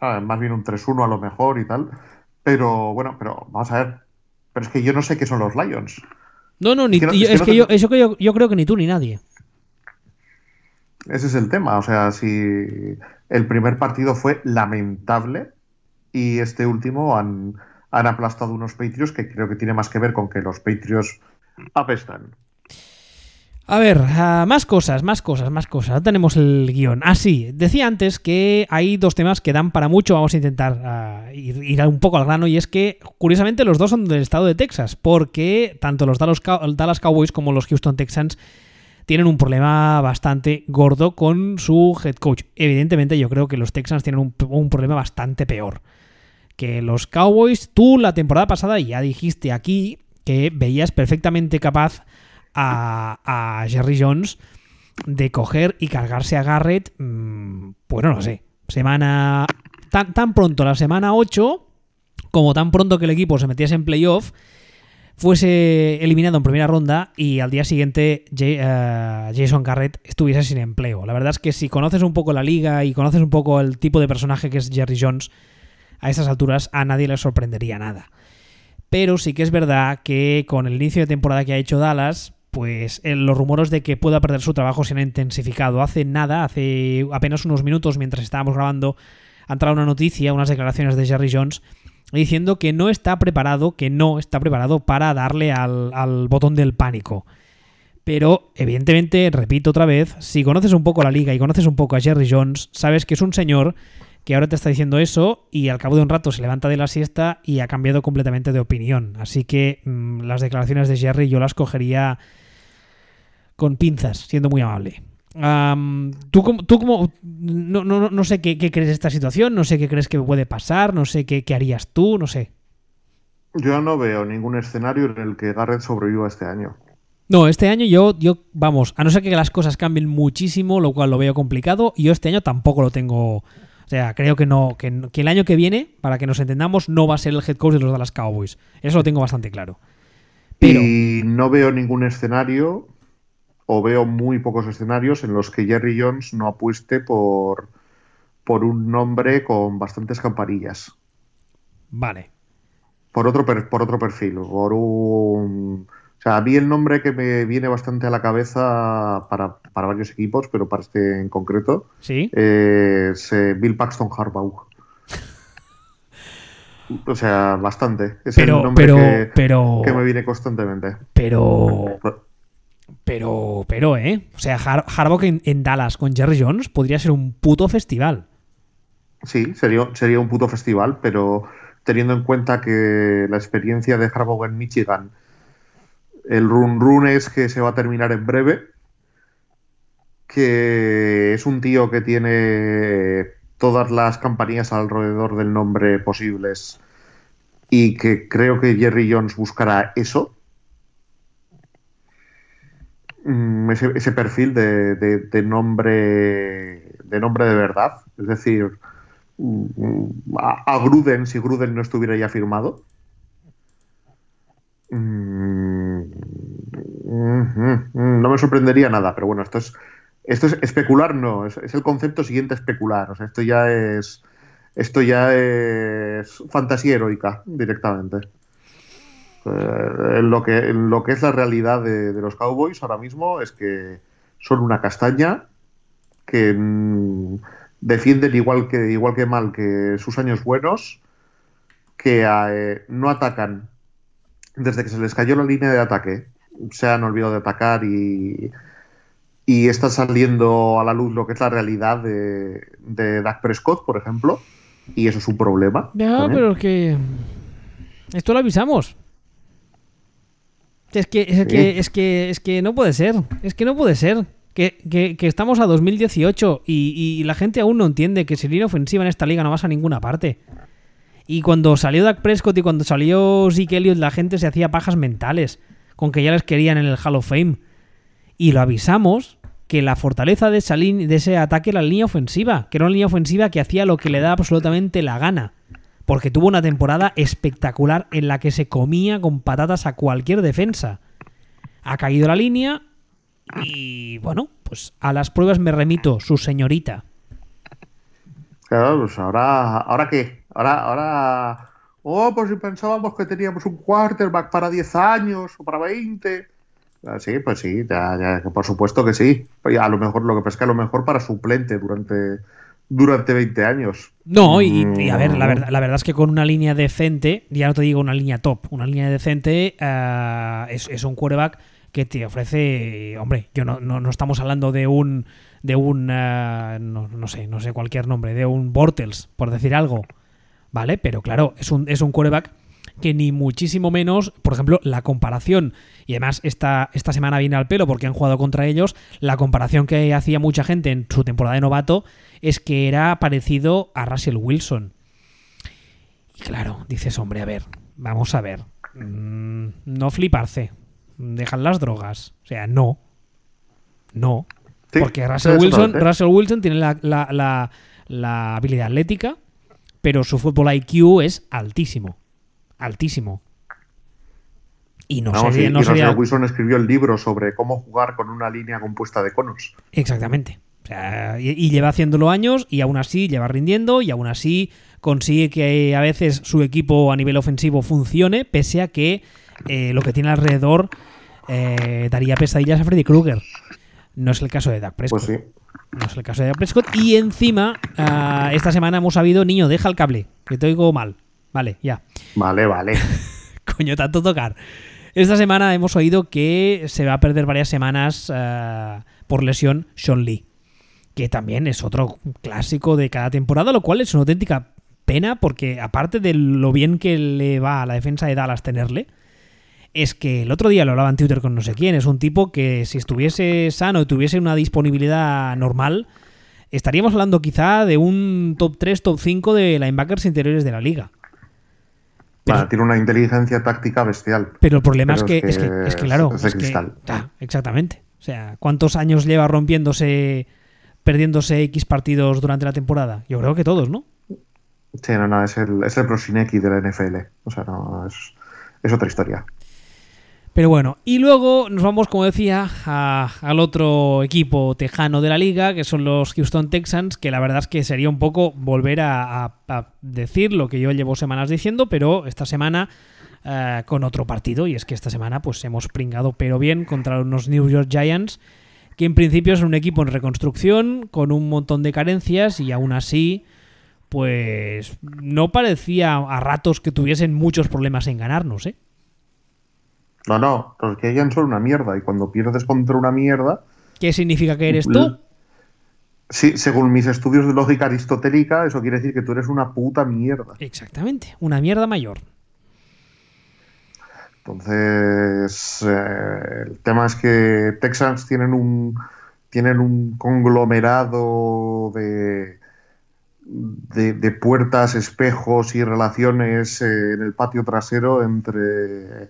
Ah, más bien un 3-1 a lo mejor y tal. Pero bueno, pero vamos a ver. Pero es que yo no sé qué son los Lions. No, no, ni, que no- yo- es que es no que yo, eso que yo, yo creo que ni tú ni nadie. Ese es el tema. O sea, si el primer partido fue lamentable y este último han, han aplastado unos Patriots que creo que tiene más que ver con que los Patriots apestan. A ver, ah, más cosas, más cosas, más cosas. Tenemos el guion. Ah, sí, decía antes que hay dos temas que dan para mucho. Vamos a intentar ah, ir, ir un poco al grano. Y es que, curiosamente, los dos son del estado de Texas. Porque tanto los Dallas Cowboys como los Houston Texans tienen un problema bastante gordo con su head coach. Evidentemente, yo creo que los Texans tienen un, un problema bastante peor que los Cowboys. Tú la temporada pasada ya dijiste aquí que veías perfectamente capaz a, Jerry Jones de coger y cargarse a Garrett. mm, bueno, no sé. Semana. Tan, tan pronto, la semana 8, como tan pronto que el equipo se metiese en playoff, fuese eliminado en primera ronda y al día siguiente eh, Jason Garrett estuviese sin empleo. La verdad es que si conoces un poco la liga y conoces un poco el tipo de personaje que es Jerry Jones, a estas alturas a nadie le sorprendería nada. Pero sí que es verdad que con el inicio de temporada que ha hecho Dallas, pues eh, los rumores de que pueda perder su trabajo se han intensificado. Hace nada, hace apenas unos minutos mientras estábamos grabando, ha entrado una noticia, unas declaraciones de Jerry Jones diciendo que no está preparado, que no está preparado para darle al, al botón del pánico. Pero, evidentemente, repito otra vez, si conoces un poco la liga y conoces un poco a Jerry Jones, sabes que es un señor que ahora te está diciendo eso y al cabo de un rato se levanta de la siesta y ha cambiado completamente de opinión. Así que mm, las declaraciones de Jerry yo las cogería con pinzas, siendo muy amable. Am, tú como, tú como no, no, no sé qué, qué crees de esta situación, no sé qué crees que puede pasar, no sé qué, qué harías tú, no sé. Yo no veo ningún escenario en el que Garrett sobreviva este año. No, este año yo, yo, vamos, a no ser que las cosas cambien muchísimo, lo cual lo veo complicado, y yo este año tampoco lo tengo. O sea, creo que no, que, el año que viene, para que nos entendamos, no va a ser el head coach de los Dallas Cowboys. Eso lo tengo bastante claro. Pero, Y no veo ningún escenario, o veo muy pocos escenarios en los que Jerry Jones no apueste por, por un nombre con bastantes campanillas. vale. Por otro, per- por otro perfil, por un... O sea, a mí el nombre que me viene bastante a la cabeza para, para varios equipos, pero para este en concreto, Sí. es eh, Bill Paxton Harbaugh. O sea, bastante. Es el Pero, nombre pero, que, pero, que me viene constantemente. pero, pero, pero, ¿eh? O sea, Har Harbaugh en, en Dallas con Jerry Jones podría ser un puto festival. Sí, sería, sería un puto festival, pero teniendo en cuenta que la experiencia de Harbaugh en Michigan, el run run es que se va a terminar en breve, que es un tío que tiene todas las campanillas alrededor del nombre posibles y que creo que Jerry Jones buscará eso. Mm, Ese, perfil de, nombre de nombre de verdad, es decir, mm, a, a Gruden si Gruden no estuviera ya firmado. Mm, mm, mm, No me sorprendería nada, pero bueno, esto es esto es especular, no, es, el concepto siguiente especular. O sea, esto ya es esto ya es fantasía heroica directamente. Eh, lo, que, lo que es la realidad de, de los Cowboys ahora mismo es que son una castaña que mm, defienden igual que, igual que mal que sus años buenos, que eh, no atacan desde que se les cayó la línea de ataque. Se han olvidado de atacar y, y está saliendo a la luz lo que es la realidad de, de Dak Prescott, por ejemplo, y eso es un problema. Ya, también. pero es que. Esto lo avisamos. Es que, es Sí. que, es que, es que no puede ser. Es que no puede ser. que, que- que estamos a 2018 y, y la gente aún no entiende que sin línea ofensiva en esta liga no vas a ninguna parte. Y cuando salió Dak Prescott y cuando salió Zeke Elliott, la gente se hacía pajas mentales con que ya les querían en el Hall of Fame. Y lo avisamos que la fortaleza de, esa de ese ataque era la línea ofensiva, que era una línea ofensiva que hacía lo que le daba absolutamente la gana. Porque tuvo una temporada espectacular en la que se comía con patatas a cualquier defensa. Ha caído la línea y bueno, pues a las pruebas me remito, su señorita. Claro, pues ahora, ¿ahora qué? Ahora, ahora. Oh, pues si pensábamos que teníamos un quarterback para 10 años o para 20. Ah, Sí, pues sí, ya, ya, por supuesto que sí. A lo mejor, lo que que a lo mejor para suplente durante, durante 20 años. No, y, y a ver, la Mm. verdad, la verdad es que con una línea decente, ya no te digo una línea top, una línea decente eh, es, es un quarterback que te ofrece, hombre, yo no, no, no estamos hablando de un, de un, eh, no, no sé, no sé cualquier nombre, de un Bortles, por decir algo, ¿vale? Pero claro, es un, es un quarterback que ni muchísimo menos, por ejemplo, la comparación, y además esta, esta semana viene al pelo porque han jugado contra ellos, la comparación que hacía mucha gente en su temporada de novato es que era parecido a Russell Wilson. Y claro, dices, hombre, a ver, vamos a ver, mm, no fliparse, dejan las drogas, o sea, no, no, Sí, porque Russell Wilson. Russell Wilson tiene la, la- la- la habilidad atlética, pero su fútbol IQ es altísimo. Altísimo. Y no Vamos, sería. no y sería- Wilson escribió el libro sobre cómo jugar con una línea compuesta de conos. Exactamente. O sea, y, y lleva haciéndolo años y aún así lleva rindiendo y aún así consigue que a veces su equipo a nivel ofensivo funcione, pese a que eh, lo que tiene alrededor eh, daría pesadillas a Freddy Krueger. No es el caso de Dak Prescott. Pues sí. No es el caso de Dak Prescott. Y encima, ah, esta semana hemos sabido, niño, deja el cable, que te oigo mal. Vale, ya. Vale, vale. Coño, tanto tocar. Esta semana hemos oído que se va a perder varias semanas ah, por lesión Sean Lee, que también es otro clásico de cada temporada, lo cual es una auténtica pena porque aparte de lo bien que le va a la defensa de Dallas tenerle, es que el otro día lo hablaba en Twitter con no sé quién, es un tipo que si estuviese sano y tuviese una disponibilidad normal, estaríamos hablando quizá de un top 3, top 5 de linebackers interiores de la liga. Pero- Vale, tiene una inteligencia táctica bestial. Pero el problema es que, es que, es que, claro, es es cristal. ah, exactamente. O sea, ¿cuántos años lleva rompiéndose, perdiéndose X partidos durante la temporada? Yo creo que todos, ¿no? Sí, no, no, es el, es el de la NFL. O sea, no, es, es otra historia. Pero bueno, y luego nos vamos, como decía, al otro equipo tejano de la liga, que son los Houston Texans, que la verdad es que sería un poco volver a decir lo que yo llevo semanas diciendo, pero esta semana eh, con otro partido, y es que esta semana pues hemos pringado pero bien contra unos New York Giants, que en principio es un equipo en reconstrucción, con un montón de carencias, y aún así, pues no parecía a ratos que tuviesen muchos problemas en ganarnos, ¿eh? No, no, los Giants son una mierda. Y cuando pierdes contra una mierda, ¿Qué significa que eres tú? sí, según mis estudios de lógica aristotélica, eso quiere decir que tú eres una puta mierda. Exactamente, una mierda mayor. Entonces, eh, el tema es que Texans tienen un, tienen un conglomerado de, de, de puertas, espejos y relaciones eh, en el patio trasero entre,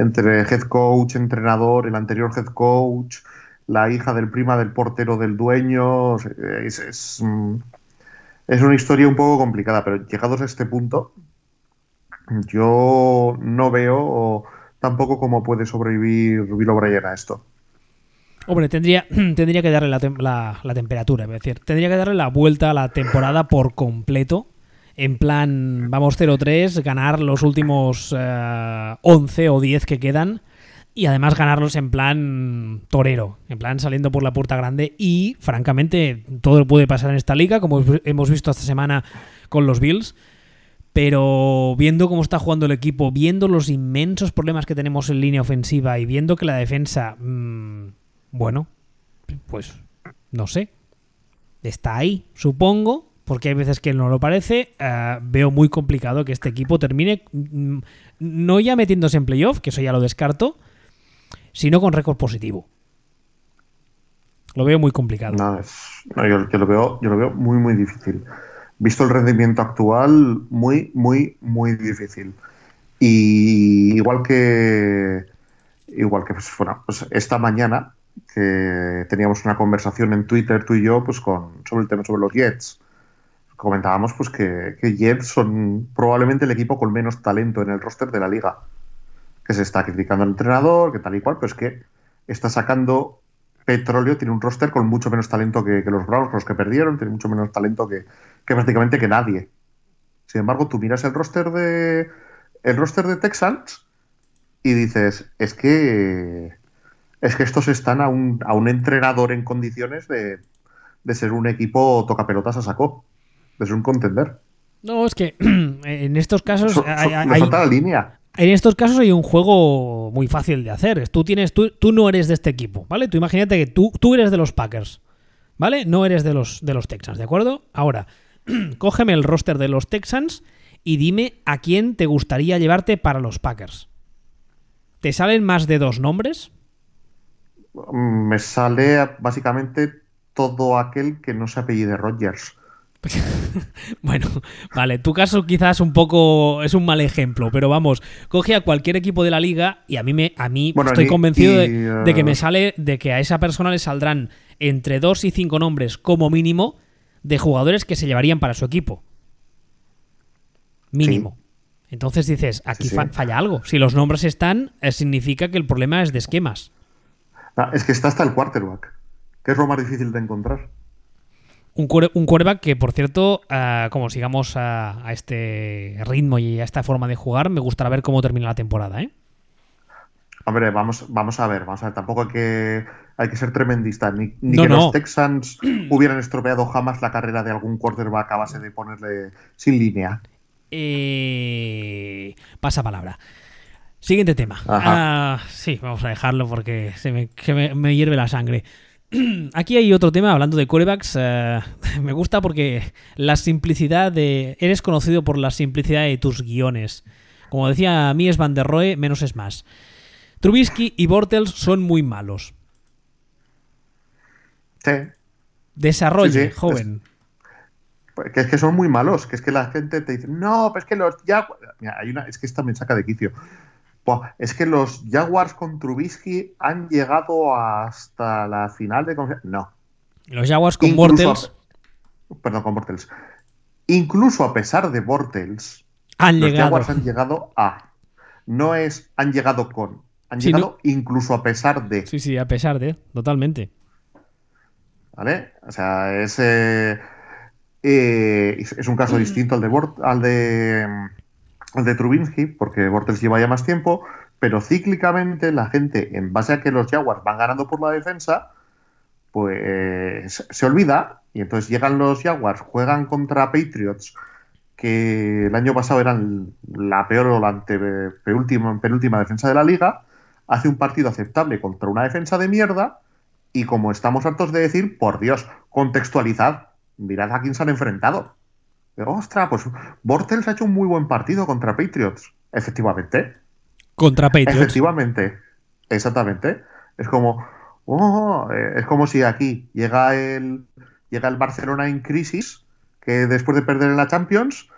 entre head coach, entrenador, el anterior head coach, la hija del prima del portero del dueño. Es, mm, es una historia un poco complicada, pero llegados a este punto, yo no veo tampoco cómo puede sobrevivir Bill O'Brien a esto. Hombre, tendría, tendría que darle la, la- la temperatura, es decir, tendría que darle la vuelta a la temporada por completo. En plan, vamos 0-3, ganar los últimos eh, 11 o 10 que quedan y además ganarlos en plan torero, en plan saliendo por la puerta grande y francamente todo puede pasar en esta liga, como hemos visto esta semana con los Bills. Pero viendo cómo está jugando el equipo, viendo los inmensos problemas que tenemos en línea ofensiva y viendo que la defensa, mmm, bueno, pues no sé, está ahí, supongo, porque hay veces que no lo parece, uh, veo muy complicado que este equipo termine, mmm, no ya metiéndose en playoff, que eso ya lo descarto, sino con récord positivo. Lo veo muy complicado. No, es, no, yo, lo veo, yo lo veo muy, muy difícil. Visto el rendimiento actual, muy, muy, muy difícil. Y igual que igual que pues, pues esta mañana que teníamos una conversación en Twitter tú y yo pues con sobre el tema sobre los Jets comentábamos pues que, que Jets son probablemente el equipo con menos talento en el roster de la liga. Que se está criticando al entrenador que tal y cual pero es que está sacando petróleo tiene un roster con mucho menos talento que, que los Browns los que perdieron tiene mucho menos talento que, que prácticamente que nadie. Sin embargo tú miras el roster de el roster de Texans y dices, es que es que estos están a un, a un entrenador en condiciones de, de ser un equipo toca pelotas a saco, ser un contender. No, es que en estos casos So- so- hay, le hay- falta la línea. en estos casos hay un juego muy fácil de hacer. Tú tienes, tú, tú no eres de este equipo, ¿vale? Tú imagínate que tú, tú eres de los Packers, ¿vale? No eres de los, de los Texans, ¿de acuerdo? Ahora, cógeme el roster de los Texans y dime a quién te gustaría llevarte para los Packers. ¿Te salen más de dos nombres? Mm, Me sale básicamente todo aquel que no se apellide Rodgers. Bueno, vale, tu caso quizás un poco es un mal ejemplo, pero vamos, coge a cualquier equipo de la liga y a mí me a mí Bueno, estoy convencido de, y, de que me sale de que a esa persona le saldrán entre dos y cinco nombres como mínimo de jugadores que se llevarían para su equipo. Mínimo. Entonces dices, aquí Sí, sí. fa- falla algo. Si los nombres están, eh, significa que el problema es de esquemas. Ah, es que está hasta el quarterback, que es lo más difícil de encontrar. Un, un quarterback que, por cierto, ah, como sigamos a, a este ritmo y a esta forma de jugar, me gustará ver cómo termina la temporada, ¿eh? Hombre, vamos, vamos a ver, vamos a ver, tampoco hay que, hay que ser tremendista, ni, ni No, que no. los Texans hubieran estropeado jamás la carrera de algún quarterback a base de ponerle sin línea. Eh, pasa palabra. Siguiente tema. Ah, sí, vamos a dejarlo porque se me, me- me hierve la sangre. Aquí hay otro tema, hablando de corebacks. eh, me gusta porque la simplicidad de. Eres conocido por la simplicidad de tus guiones. Como decía Mies van der Rohe, menos es más. Trubisky y Bortles son muy malos. Sí, Desarrolle, Sí, sí, joven. que es que son muy malos, que es que la gente te dice, no, pues es que los Jaguars. Mira, hay una, es que esta me saca de quicio. Es que los Jaguars con Trubisky han llegado hasta la final de. No. Los Jaguars con Incluso Bortles a- perdón, con Bortles. Incluso a pesar de Bortles, han los llegado. Jaguars han llegado a. No es han llegado con. Han Sí, llegado incluso a pesar de. Sí, sí, a pesar de, totalmente. ¿Vale? O sea, es. eh, eh, es es un caso distinto al de, Bort- al de. De Trubinsky, porque Bortles lleva ya más tiempo, pero cíclicamente la gente, en base a que los Jaguars van ganando por la defensa, pues se olvida y entonces llegan los Jaguars, juegan contra Patriots, que el año pasado eran la peor o la penúltima, penúltima defensa de la liga, hace un partido aceptable contra una defensa de mierda y como estamos hartos de decir, por Dios, contextualizad, mirad a quién se han enfrentado. Ostras, pues Bortles ha hecho un muy buen partido contra Patriots. Efectivamente. Contra Patriots. Efectivamente. Exactamente. Es como. oh, eh, es como si aquí llega el. Llega el Barcelona en crisis, que después de perder en la Champions,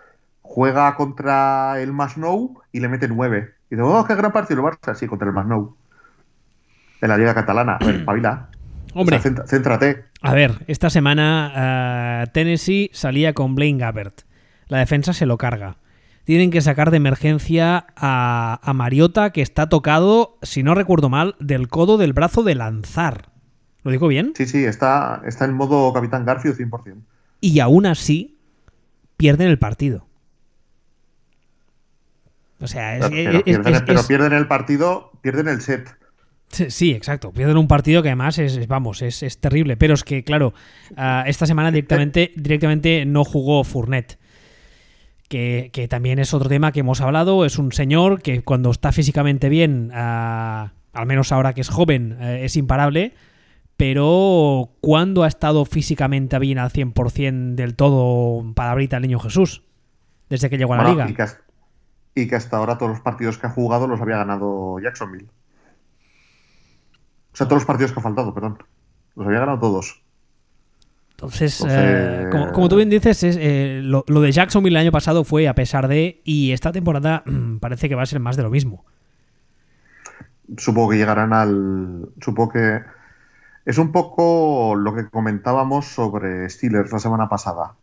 juega contra el Masnou y le mete nueve. Y dice, oh, qué gran partido el Barça, sí, contra el Masnou. En la Liga Catalana. A ver, pavila. Hombre, O sea, cént- céntrate. a ver, esta semana eh, Tennessee salía con Blaine Gabbert. La defensa se lo carga. Tienen que sacar de emergencia a, a Mariota, que está tocado, si no recuerdo mal, del codo del brazo de lanzar. ¿Lo digo bien? Sí, sí, está, está en modo Capitán Garfield 100%. Y aún así pierden el partido. O sea, es, Pero, es- pierden, es- pero pierden el partido, pierden el set. Sí, exacto. Pierden un partido que además es, es- vamos, es, es terrible. Pero es que, claro, ah, esta semana directamente, directamente no jugó Fournet. Que, que también es otro tema que hemos hablado. Es un señor que cuando está físicamente bien, ah, al menos ahora que es joven, eh, es imparable. Pero cuando ha estado físicamente bien al 100% del todo, palabrita el niño Jesús? Desde que llegó a la Bueno, liga. y, que hasta, y que hasta ahora todos los partidos que ha jugado los había ganado Jacksonville. O sea, todos los partidos que ha faltado, perdón. Los había ganado todos. Entonces, eh, como, tú bien dices, es, eh, lo, de Jacksonville el año pasado fue a pesar de, y esta temporada parece que va a ser más de lo mismo. Supongo que llegarán al. Supongo que. Es un poco lo que comentábamos sobre Steelers la semana pasada.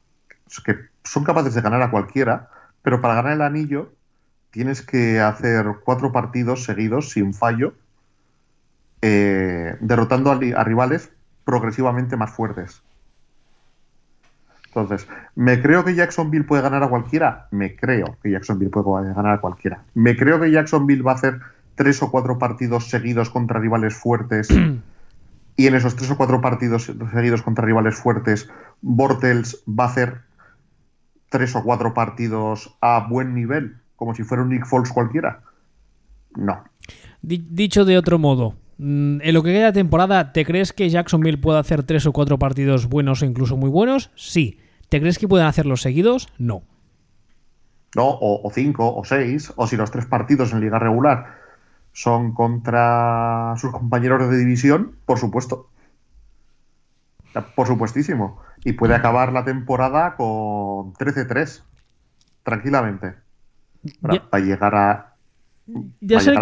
que son capaces de ganar a cualquiera, pero para ganar el anillo tienes que hacer cuatro partidos seguidos sin fallo, eh, derrotando a rivales progresivamente más fuertes. Entonces, ¿me creo que Jacksonville puede ganar a cualquiera? Me creo que Jacksonville puede ganar a cualquiera. ¿Me creo que Jacksonville va a hacer tres o cuatro partidos seguidos contra rivales fuertes? y en esos tres o cuatro partidos seguidos contra rivales fuertes, Bortels va a hacer tres o cuatro partidos a buen nivel, como si fuera un Nick Foles cualquiera. No. Dicho de otro modo, en lo que queda de temporada, ¿te crees que Jacksonville puede hacer tres o cuatro partidos buenos o incluso muy buenos? Sí. ¿Te crees que pueden hacerlos seguidos? No. No, o, cinco, o seis, o si los tres partidos en liga regular son contra sus compañeros de división, por supuesto. Por supuestísimo. Y puede acabar la temporada con 13-3, tranquilamente. Para, llegar a, yo sé,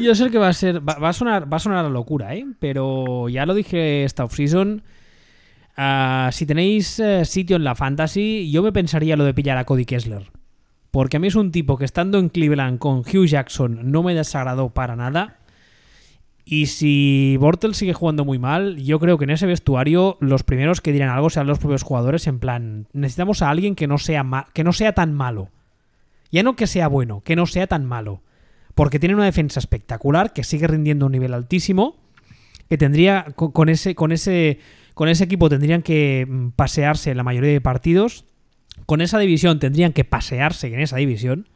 Yo sé que va a ser. Va, a sonar, va a sonar a locura, ¿eh? Pero ya lo dije esta offseason. Uh, si tenéis eh, sitio en la fantasy, yo me pensaría lo de pillar a Cody Kessler. Porque a mí es un tipo que estando en Cleveland con Hugh Jackson no me desagradó para nada. Y si Bortles sigue jugando muy mal, yo creo que en ese vestuario los primeros que dirán algo serán los propios jugadores en plan, necesitamos a alguien que no sea, que no sea tan malo. Ya no que sea bueno, que no sea tan malo. Porque tiene una defensa espectacular, que sigue rindiendo un nivel altísimo, que tendría, con, ese, con, ese, con ese equipo tendrían que mm, pasearse en la mayoría de partidos. Con esa división tendrían que pasearse en esa división.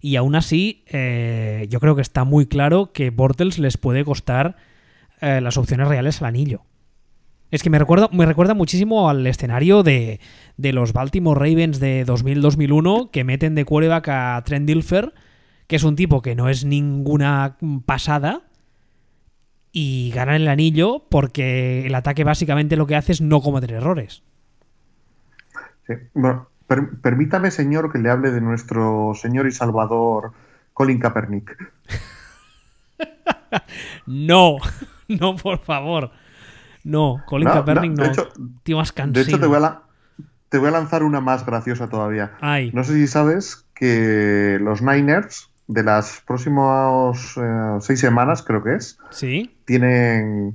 Y aún así, eh, yo creo que está muy claro que Bortles les puede costar eh, las opciones reales al anillo. Es que me recuerda, me recuerda muchísimo al escenario de, los Baltimore Ravens de 2000-2001 que meten de quarterback a Trent Dilfer, que es un tipo que no es ninguna pasada, y ganan el anillo porque el ataque básicamente lo que hace es no cometer errores. Sí. Bueno, permítame, señor, que le hable de nuestro señor y salvador Colin Kaepernick. no, no, por favor. No, Colin Kaepernick no. De hecho, De hecho, te voy, a te voy a lanzar una más graciosa todavía. No sé si sabes que los Niners de las próximas eh, seis semanas, creo que es, ¿Sí? tienen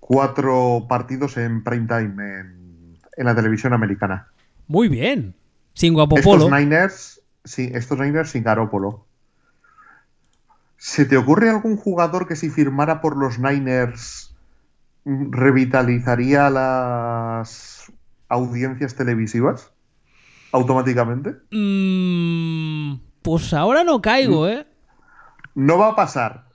cuatro partidos en prime time en, la televisión americana. Muy bien. Sin Guapopolo. Estos Niners, sí, estos Niners sin Garópolo. ¿Se te ocurre algún jugador que si firmara por los Niners revitalizaría las audiencias televisivas automáticamente? Mm, pues ahora no caigo, ¿eh? No va a pasar,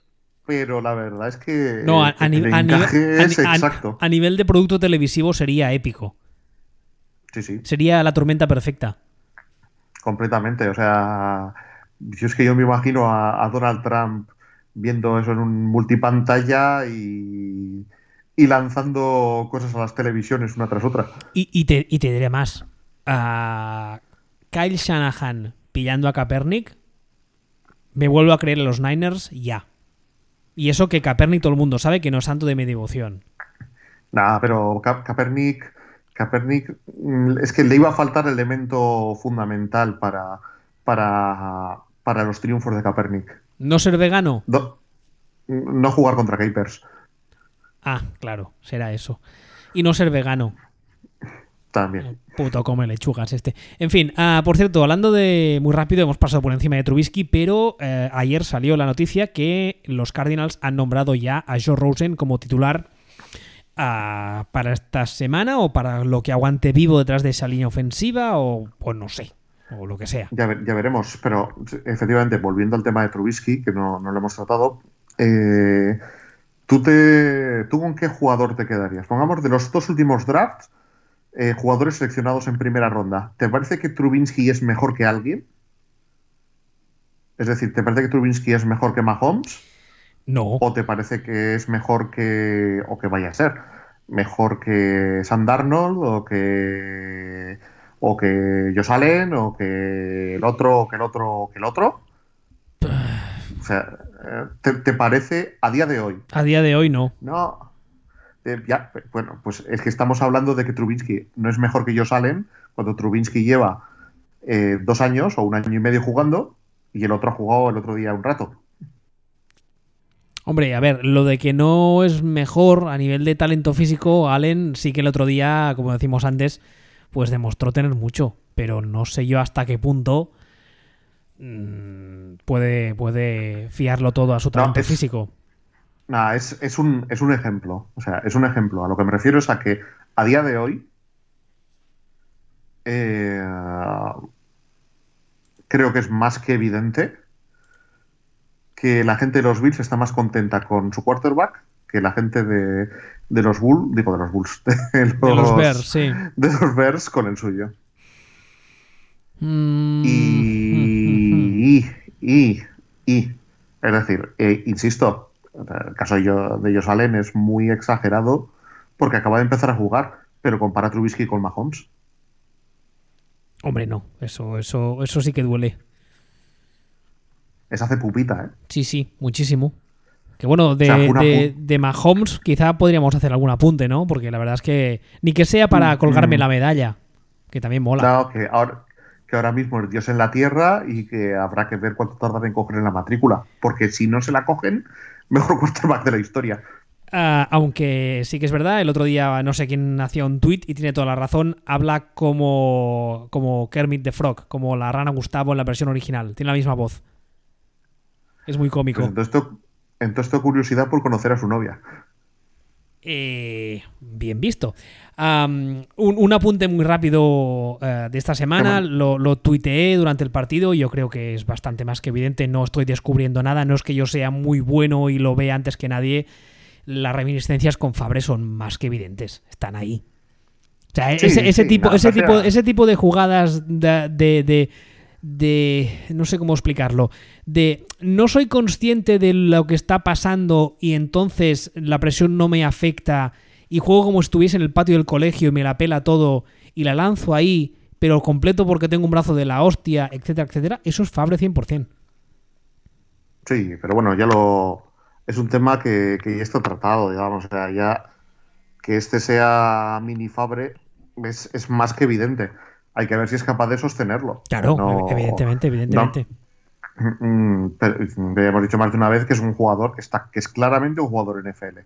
pero la verdad es que no, a, nivel, a nivel de producto televisivo sería épico. Sí, sí. Sería la tormenta perfecta. Completamente, o sea, yo es que yo me imagino a Donald Trump viendo eso en un multipantalla y y lanzando cosas a las televisiones una tras otra. Y, te, diré más. Kyle Shanahan pillando a Kaepernick, me vuelvo a creer en los Niners ya. Y eso que Kaepernick todo el mundo sabe que no es santo de mi devoción. Nada, pero Kaepernick, Kaepernick mm, es que le iba a faltar el elemento fundamental para, para, para los triunfos de Kaepernick. ¿No ser vegano? No, no jugar contra Capers. Ah, claro, será eso. Y no ser vegano. También. Puto come lechugas este. En fin, ah, por cierto, hablando de muy rápido, hemos pasado por encima de Trubisky, pero eh, ayer salió la noticia que los Cardinals han nombrado ya a Joe Rosen como titular ah, para esta semana o para lo que aguante vivo detrás de esa línea ofensiva o, no sé, o lo que sea. Ya, veremos, pero efectivamente, volviendo al tema de Trubisky, que no, no lo hemos tratado, eh, ¿Tú, te, ¿Tú con qué jugador te quedarías? Pongamos de los dos últimos drafts, eh, jugadores seleccionados en primera ronda. ¿Te parece que Trubinsky es mejor que alguien? Es decir, ¿te parece que Trubinsky es mejor que Mahomes? No. ¿O te parece que es mejor que. o que vaya a ser? mejor que Sam Darnold o que o que Josh Allen o que el otro o que el otro o que el otro. O sea, eh, ¿te, te parece a día de hoy? A día de hoy no. No. Eh, ya, bueno, pues es que estamos hablando de que Trubinsky no es mejor que Josh Allen cuando Trubinsky lleva eh, dos años o un año y medio jugando y el otro ha jugado el otro día un rato. Hombre, a ver, lo de que no es mejor a nivel de talento físico, Allen sí que el otro día, como decimos antes, pues demostró tener mucho, pero no sé yo hasta qué punto mm, puede, puede fiarlo todo a su talento es- físico. Nada, es, es un, es un ejemplo. O sea, es un ejemplo. A lo que me refiero es a que a día de hoy eh, creo que es más que evidente que la gente de los Bills está más contenta con su quarterback que la gente de, de los Bulls, digo de los Bulls, de los, De los Bears, sí. de los Bears con el suyo. Mm, Y, y, y, es decir, eh, insisto, el caso de, Josh Allen es muy exagerado porque acaba de empezar a jugar, pero compara a Trubisky con Mahomes. Hombre, no, eso, eso, eso sí que duele. Es hace pupita, ¿eh? Sí, sí, muchísimo. Que bueno, de, O sea, de Mahomes quizá podríamos hacer algún apunte, ¿no? Porque la verdad es que ni que sea para Mm, colgarme mm. la medalla, que también mola. Claro, que ahora, que ahora mismo es Dios en la tierra y que habrá que ver cuánto tardan en coger en la matrícula, porque si no se la cogen, mejor quarterback de la historia. Ah, aunque sí que es verdad, el otro día no sé quién hacía un tweet y tiene toda la razón, habla como, como Kermit the Frog, como la rana Gustavo en la versión original, tiene la misma voz. Es muy Pues cómico. entonces, tengo, entonces tengo curiosidad por conocer a su novia. Eh, bien visto. Un, un apunte muy rápido eh, de esta semana, lo, lo tuiteé durante el partido, yo creo que es bastante más que evidente, no estoy descubriendo nada, no es que yo sea muy bueno y lo vea antes que nadie, las reminiscencias con Fabre son más que evidentes, están ahí. O sea, Sí, ese, ese sí, tipo, ese, tipo, ese tipo de jugadas de, de- de- de- no sé cómo explicarlo, de no soy consciente de lo que está pasando y entonces la presión no me afecta y juego como estuviese en el patio del colegio y me la pela todo y la lanzo ahí, pero completo porque tengo un brazo de la hostia, etcétera, etcétera, eso es Fabre 100%. Sí, pero bueno, ya lo. Es un tema que, que ya está tratado, digamos. O sea, ya que este sea mini Fabre es, es más que evidente. Hay que ver si es capaz de sostenerlo. Claro, No- evidentemente, evidentemente. Mm, pero, ya hemos dicho más de una vez que es un jugador que está, que es claramente un jugador NFL.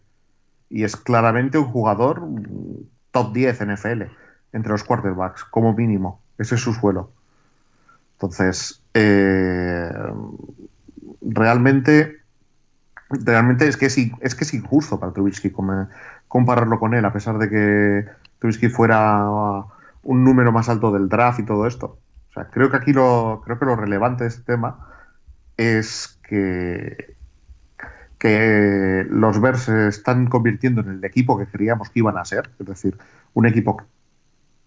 Y es claramente un jugador mm, top 10 NFL entre los quarterbacks, como mínimo. Ese es su suelo. Entonces, eh, realmente, realmente es que es, es que es injusto para Trubisky compararlo con él, a pesar de que Trubisky fuera un número más alto del draft y todo esto. O sea, creo que aquí lo, creo que lo relevante de este tema es que, que los Bears se están convirtiendo en el equipo que creíamos que iban a ser, es decir, un equipo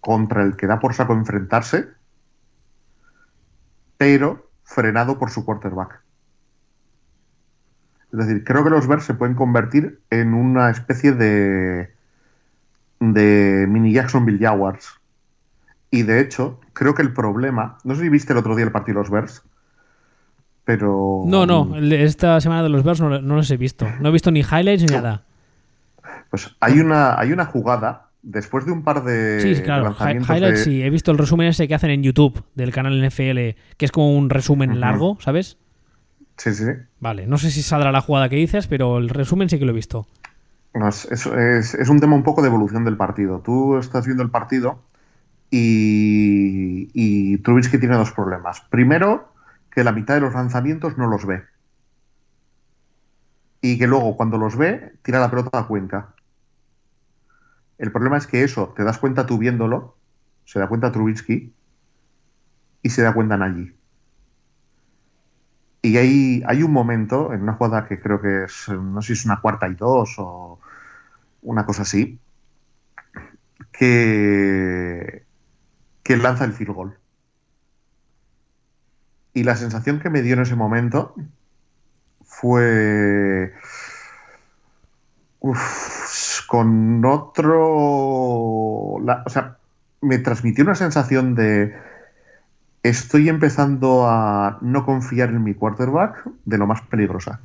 contra el que da por saco enfrentarse, pero frenado por su quarterback. Es decir, creo que los Bears se pueden convertir en una especie de de mini Jacksonville Jaguars. Y de hecho, creo que el problema, no sé si viste el otro día el partido de los Bears, pero No, no, esta semana de los Bears no, no los he visto. No he visto ni highlights ni nada. Pues hay una, hay una jugada después de un par de Sí, claro. Highlights de- sí. He visto el resumen ese que hacen en YouTube del canal NFL, que es como un resumen largo, ¿sabes? Sí, sí, sí. Vale, no sé si saldrá la jugada que dices, pero el resumen sí que lo he visto. No, es, es- es- es un tema un poco de evolución del partido. Tú estás viendo el partido y, y Trubisky tiene dos problemas. Primero, que la mitad de los lanzamientos no los ve. Y que luego, cuando los ve, tira la pelota a cuenca. El problema es que eso, te das cuenta tú viéndolo, se da cuenta Trubisky y se da cuenta Nagy. Y hay, hay un momento, en una jugada que creo que es, no sé si es una cuarta y dos o una cosa así, que, que lanza el field goal. Y la sensación que me dio en ese momento fue... Con otro. o sea, me transmitió una sensación de. Estoy empezando a no confiar en mi quarterback de lo más peligrosa.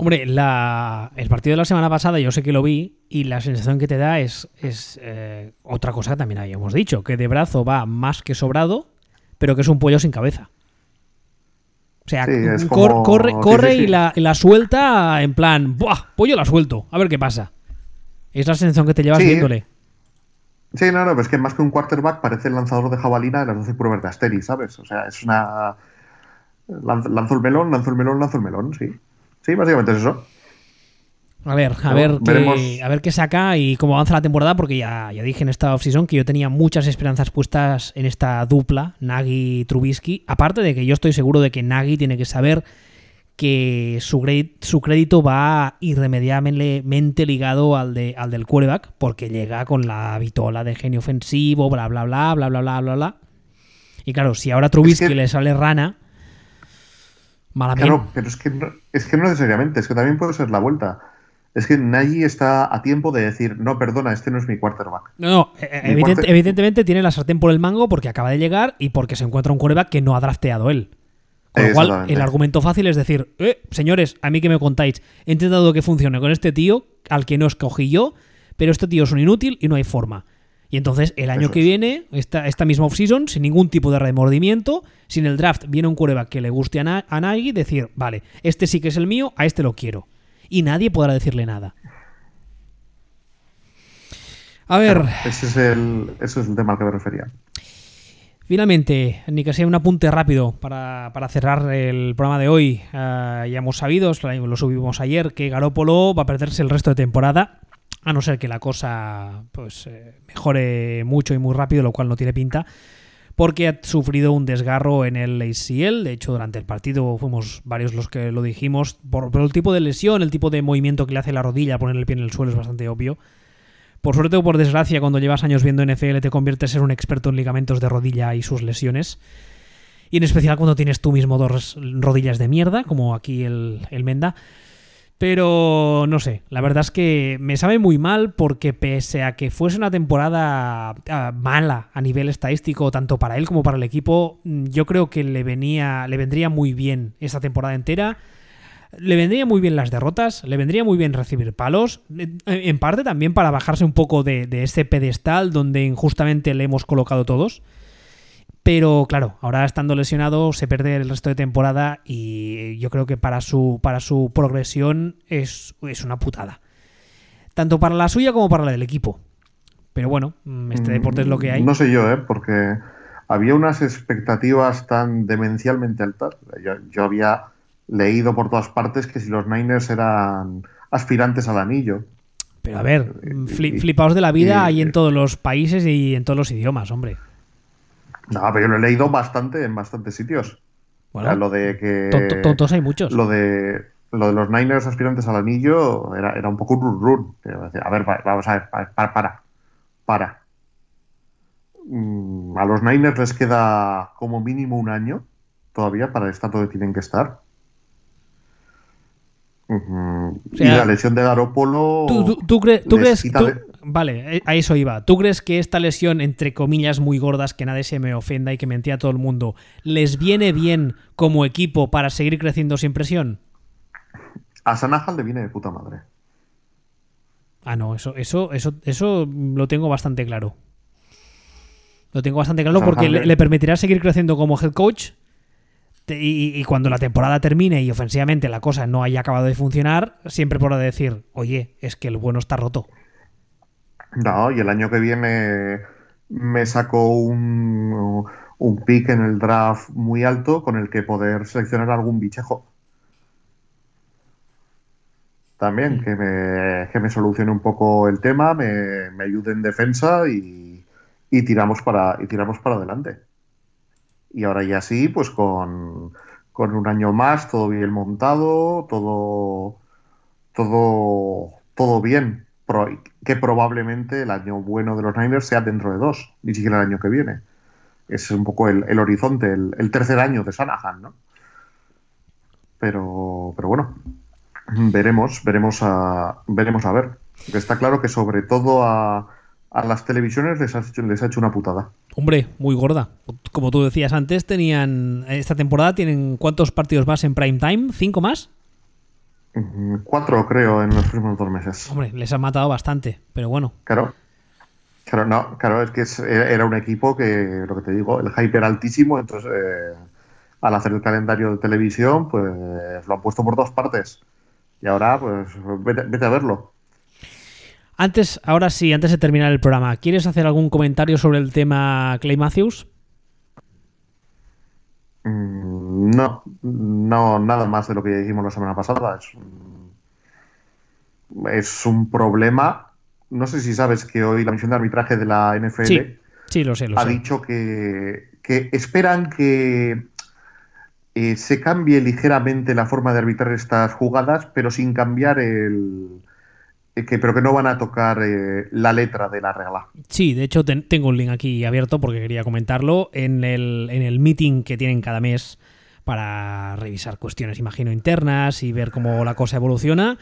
Hombre, la, el partido de la semana pasada yo sé que lo vi y la sensación que te da es, es eh, otra cosa que también habíamos dicho, que de brazo va más que sobrado, pero que es un pollo sin cabeza. O sea, corre, corre y, la, la, suelta en plan, ¡buah! Pollo la suelto, a ver qué pasa. Es la sensación que te llevas viéndole. Sí, no, no, pero es que más que un quarterback parece el lanzador de jabalina de las 12 pruebas de Asteri, ¿sabes? O sea, es una. Lanzo el melón, lanzo el melón, lanzo el melón, sí. Sí, básicamente es eso. A ver, a ver, qué, a ver qué saca y cómo avanza la temporada, porque ya, ya dije en esta offseason que yo tenía muchas esperanzas puestas en esta dupla, Nagy-Trubisky. Aparte de que yo estoy seguro de que Nagy tiene que saber que su, su crédito va irremediablemente ligado al, de, al del quarterback, porque llega con la vitola de genio ofensivo, bla, bla, bla, bla, bla, bla, bla, bla. Y claro, si ahora Trubisky le sale rana, Claro, pero es que, no, es que no necesariamente, es que también puede ser la vuelta. Es que Nagy está a tiempo de decir, no, perdona, este no es mi quarterback. No, no, eh, eh, evidentemente tiene la sartén por el mango porque acaba de llegar y porque se encuentra un quarterback que no ha drafteado él. Con lo cual, el argumento fácil es decir, eh, señores, a mí que me contáis, he intentado que funcione con este tío, al que no escogí yo, pero este tío es un inútil y no hay forma. Y entonces el año que viene, esta, esta misma offseason, sin ningún tipo de remordimiento, sin el draft, viene un quarterback que le guste a, Na decir, vale, este sí que es el mío, a este lo quiero. Y nadie podrá decirle nada. A ver. ese, es el, ese es el tema al que me refería. Finalmente, ni que sea un apunte rápido para, cerrar el programa de hoy. Ah, ya hemos sabido, lo subimos ayer, que Garópolo va a perderse el resto de temporada a no ser que la cosa pues eh, mejore mucho y muy rápido, lo cual no tiene pinta, porque ha sufrido un desgarro en el ACL, de hecho durante el partido fuimos varios los que lo dijimos, por, el tipo de lesión, el tipo de movimiento que le hace la rodilla, poner el pie en el suelo es bastante obvio. Por suerte o por desgracia, cuando llevas años viendo NFL te conviertes en un experto en ligamentos de rodilla y sus lesiones. Y en especial cuando tienes tú mismo dos rodillas de mierda, como aquí el, el Menda. Pero no sé, la verdad es que me sabe muy mal porque pese a que fuese una temporada ah, mala a nivel estadístico, tanto para él como para el equipo, mm, yo creo que le venía, le vendría muy bien esta temporada entera. Le vendría muy bien las derrotas, le vendría muy bien recibir palos, en parte también para bajarse un poco de, de ese pedestal donde injustamente le hemos colocado todos. Pero claro, ahora estando lesionado se pierde el resto de temporada y yo creo que para su, para su progresión es, es una putada. Tanto para la suya como para la del equipo. Pero bueno, este deporte es lo que hay. No sé yo, ¿eh? porque había unas expectativas tan demencialmente altas. Yo, había leído por todas partes que si los Niners eran aspirantes al anillo. Pero a ver, flipaos de la vida hay en todos los países y en todos los idiomas, hombre. No, pero yo lo he leído bastante en bastantes sitios. Bueno, lo de que. Tontos hay muchos. Lo de, lo de los Niners aspirantes al anillo era, era un poco un run run. A ver, vamos a ver, para, para. para. Mm, a los Niners les queda como mínimo un año todavía para el estado donde tienen que estar. y la lesión de Garópolo. ¿Tú, crees, Vale, eh, a eso iba. ¿Tú crees que esta lesión, entre comillas, muy gordas, que nadie se me ofenda y que mentía a todo el mundo, les viene bien como equipo para seguir creciendo sin presión? A Sanahan le viene de puta madre. Ah, no, eso, eso, eso, eso lo tengo bastante claro. Lo tengo bastante claro porque le, permitirá seguir creciendo como head coach. Y, y, cuando la temporada termine y ofensivamente la cosa no haya acabado de funcionar, siempre podrá decir, oye, es que el bueno está roto. No, y el año que viene me sacó un, un pick en el draft muy alto con el que poder seleccionar algún bichejo. También, que, me, que me solucione un poco el tema, me, me ayude en defensa y, y, tiramos para, y tiramos para adelante. Y ahora ya sí, pues con, con un año más, todo bien montado, todo, todo, todo bien que probablemente el año bueno de los Niners sea dentro de dos, ni siquiera el año que viene. Es un poco el, horizonte, el, tercer año de Sanahan, ¿no? Pero, pero bueno, veremos, veremos a, veremos a ver. Porque está claro que sobre todo a, a las televisiones les ha, hecho, les ha hecho una putada. Hombre, muy gorda. Como tú decías antes, tenían esta temporada tienen cuántos partidos más en prime time? ¿Cinco más? Cuatro, creo, en los primeros dos meses. Hombre, les han matado bastante, pero bueno. Claro. Claro, no, claro, es que es- era un equipo que, lo que te digo, el hype era altísimo, entonces eh, al hacer el calendario de televisión, pues lo han puesto por dos partes. Y ahora, pues vete, vete a verlo. Antes, ahora sí, antes de terminar el programa, ¿quieres hacer algún comentario sobre el tema Clay Matthews? Mm, No, no, nada más de lo que ya dijimos la semana pasada. Es un, es un problema. No sé si sabes que hoy la misión de arbitraje de la NFL Sí, sí, lo sé, lo ha sé. dicho que, que esperan que eh, se cambie ligeramente la forma de arbitrar estas jugadas, pero sin cambiar el. Eh, Que, pero que no van a tocar eh, la letra de la regla. Sí, de hecho ten- tengo un link aquí abierto porque quería comentarlo en el, en el meeting que tienen cada mes para revisar cuestiones, imagino, internas y ver cómo la cosa evoluciona.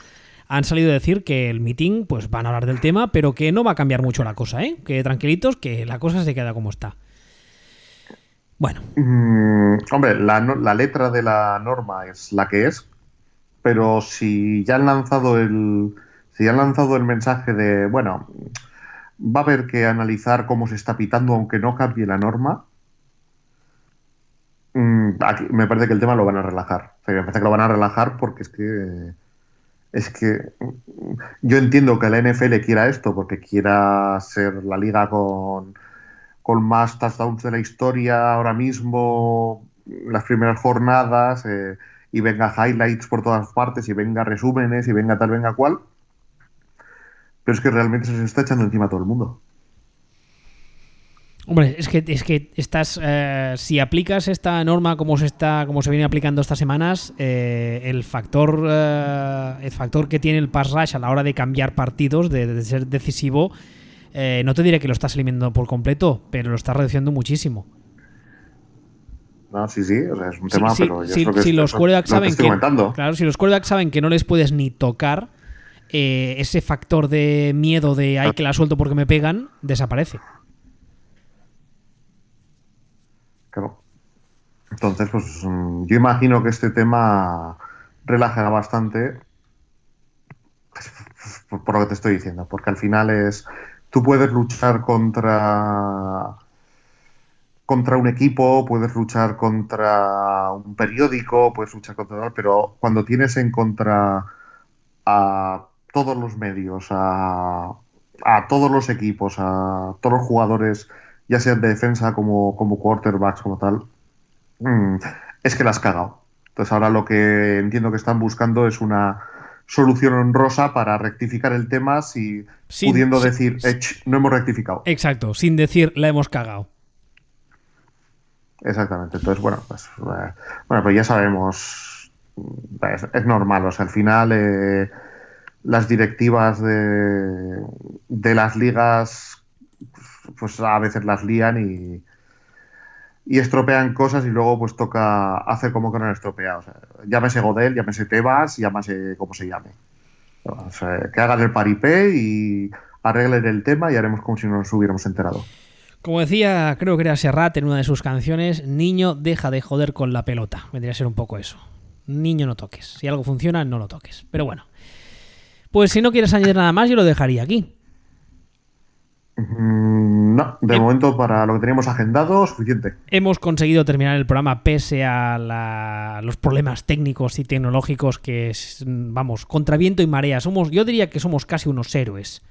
Han salido a decir que el meeting, pues van a hablar del tema, pero que no va a cambiar mucho la cosa, ¿eh? Que tranquilitos, que la cosa se queda como está. Bueno, Mm, hombre, la, la letra de la norma es la que es, pero si ya han lanzado el, si han lanzado el mensaje de, bueno, va a haber que analizar cómo se está pitando aunque no cambie la norma, mm, aquí me parece que el tema lo van a relajar. O sea, me parece que lo van a relajar porque es que es que yo entiendo que la NFL quiera esto porque quiera ser la liga con con más touchdowns de la historia ahora mismo, las primeras jornadas, eh, y venga highlights por todas partes, y venga resúmenes, y venga tal, venga cual. Pero es que realmente se está echando encima a todo el mundo. Hombre, es que, es que estás. eh, si aplicas esta norma como se está, como se viene aplicando estas semanas, eh, el factor. eh, el factor que tiene el pass rush a la hora de cambiar partidos, de, de ser decisivo, eh, no te diré que lo estás eliminando por completo, pero lo estás reduciendo muchísimo. No, sí, sí, o sea, es un tema, sí, pero yo sí, que si es- los lo- quarterbacks lo saben que, claro, si los quarterbacks saben que no les puedes ni tocar, eh, ese factor de miedo de ay que la suelto porque me pegan desaparece. Claro. Entonces, pues mm, yo imagino que este tema relajará bastante por, por lo que te estoy diciendo, porque al final es tú puedes luchar contra contra un equipo, puedes luchar contra un periódico, puedes luchar contra pero cuando tienes en contra a todos los medios, a, a todos los equipos, a todos los jugadores, ya sean de defensa como, como quarterbacks, como tal, mm, es que la has cagado. Entonces ahora lo que entiendo que están buscando es una solución honrosa para rectificar el tema si Sin- pudiendo sin- decir, "Eh, ch, no hemos rectificado. Exacto, sin decir la hemos cagado. Exactamente. Entonces, bueno, pues, eh, bueno, pues ya sabemos, mm, es, es normal. O sea, al final eh, las directivas de, de las ligas, pues a veces las lían y, y estropean cosas y luego pues toca hacer como que no han estropeado. O sea, llámese Godel, llámese Tebas, llámese como se llame. O sea, que hagan el paripé y arreglen el tema y haremos como si no nos hubiéramos enterado. Como decía, creo que era Serrat en una de sus canciones, niño, deja de joder con la pelota. Vendría a ser un poco eso. Niño, no toques. Si algo funciona, no lo toques. Pero bueno. Pues si no quieres añadir nada más, yo lo dejaría aquí. Mm, No, de Em- momento para lo que teníamos agendado, suficiente. Hemos conseguido terminar el programa pese a la- los problemas técnicos y tecnológicos que, es, vamos, contra viento y marea. Somos, yo diría que somos casi unos héroes.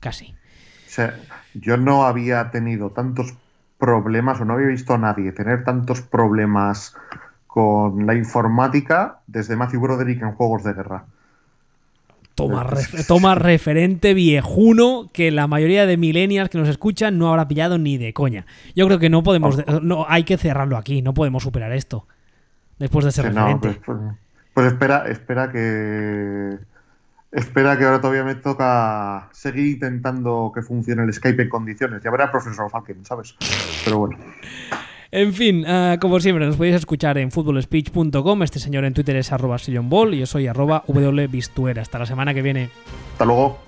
Casi. O sea, yo no había tenido tantos problemas o no había visto a nadie tener tantos problemas con la informática desde Matthew Broderick en Juegos de Guerra. Toma, ref- toma referente viejuno que la mayoría de millennials que nos escuchan no habrá pillado ni de coña. Yo creo que no podemos, de- no hay que cerrarlo aquí, no podemos superar esto. Después de ser Sí, no, referente. pues, pues- pues espera, espera que espera que ahora todavía me toca seguir intentando que funcione el Skype en condiciones. Ya verá profesor Falken, ¿sabes? Pero bueno. En fin, uh, como siempre, nos podéis escuchar en footballspeech.com. Este señor en Twitter es arroba ball y yo soy arroba wbistuera. Hasta la semana que viene. Hasta luego.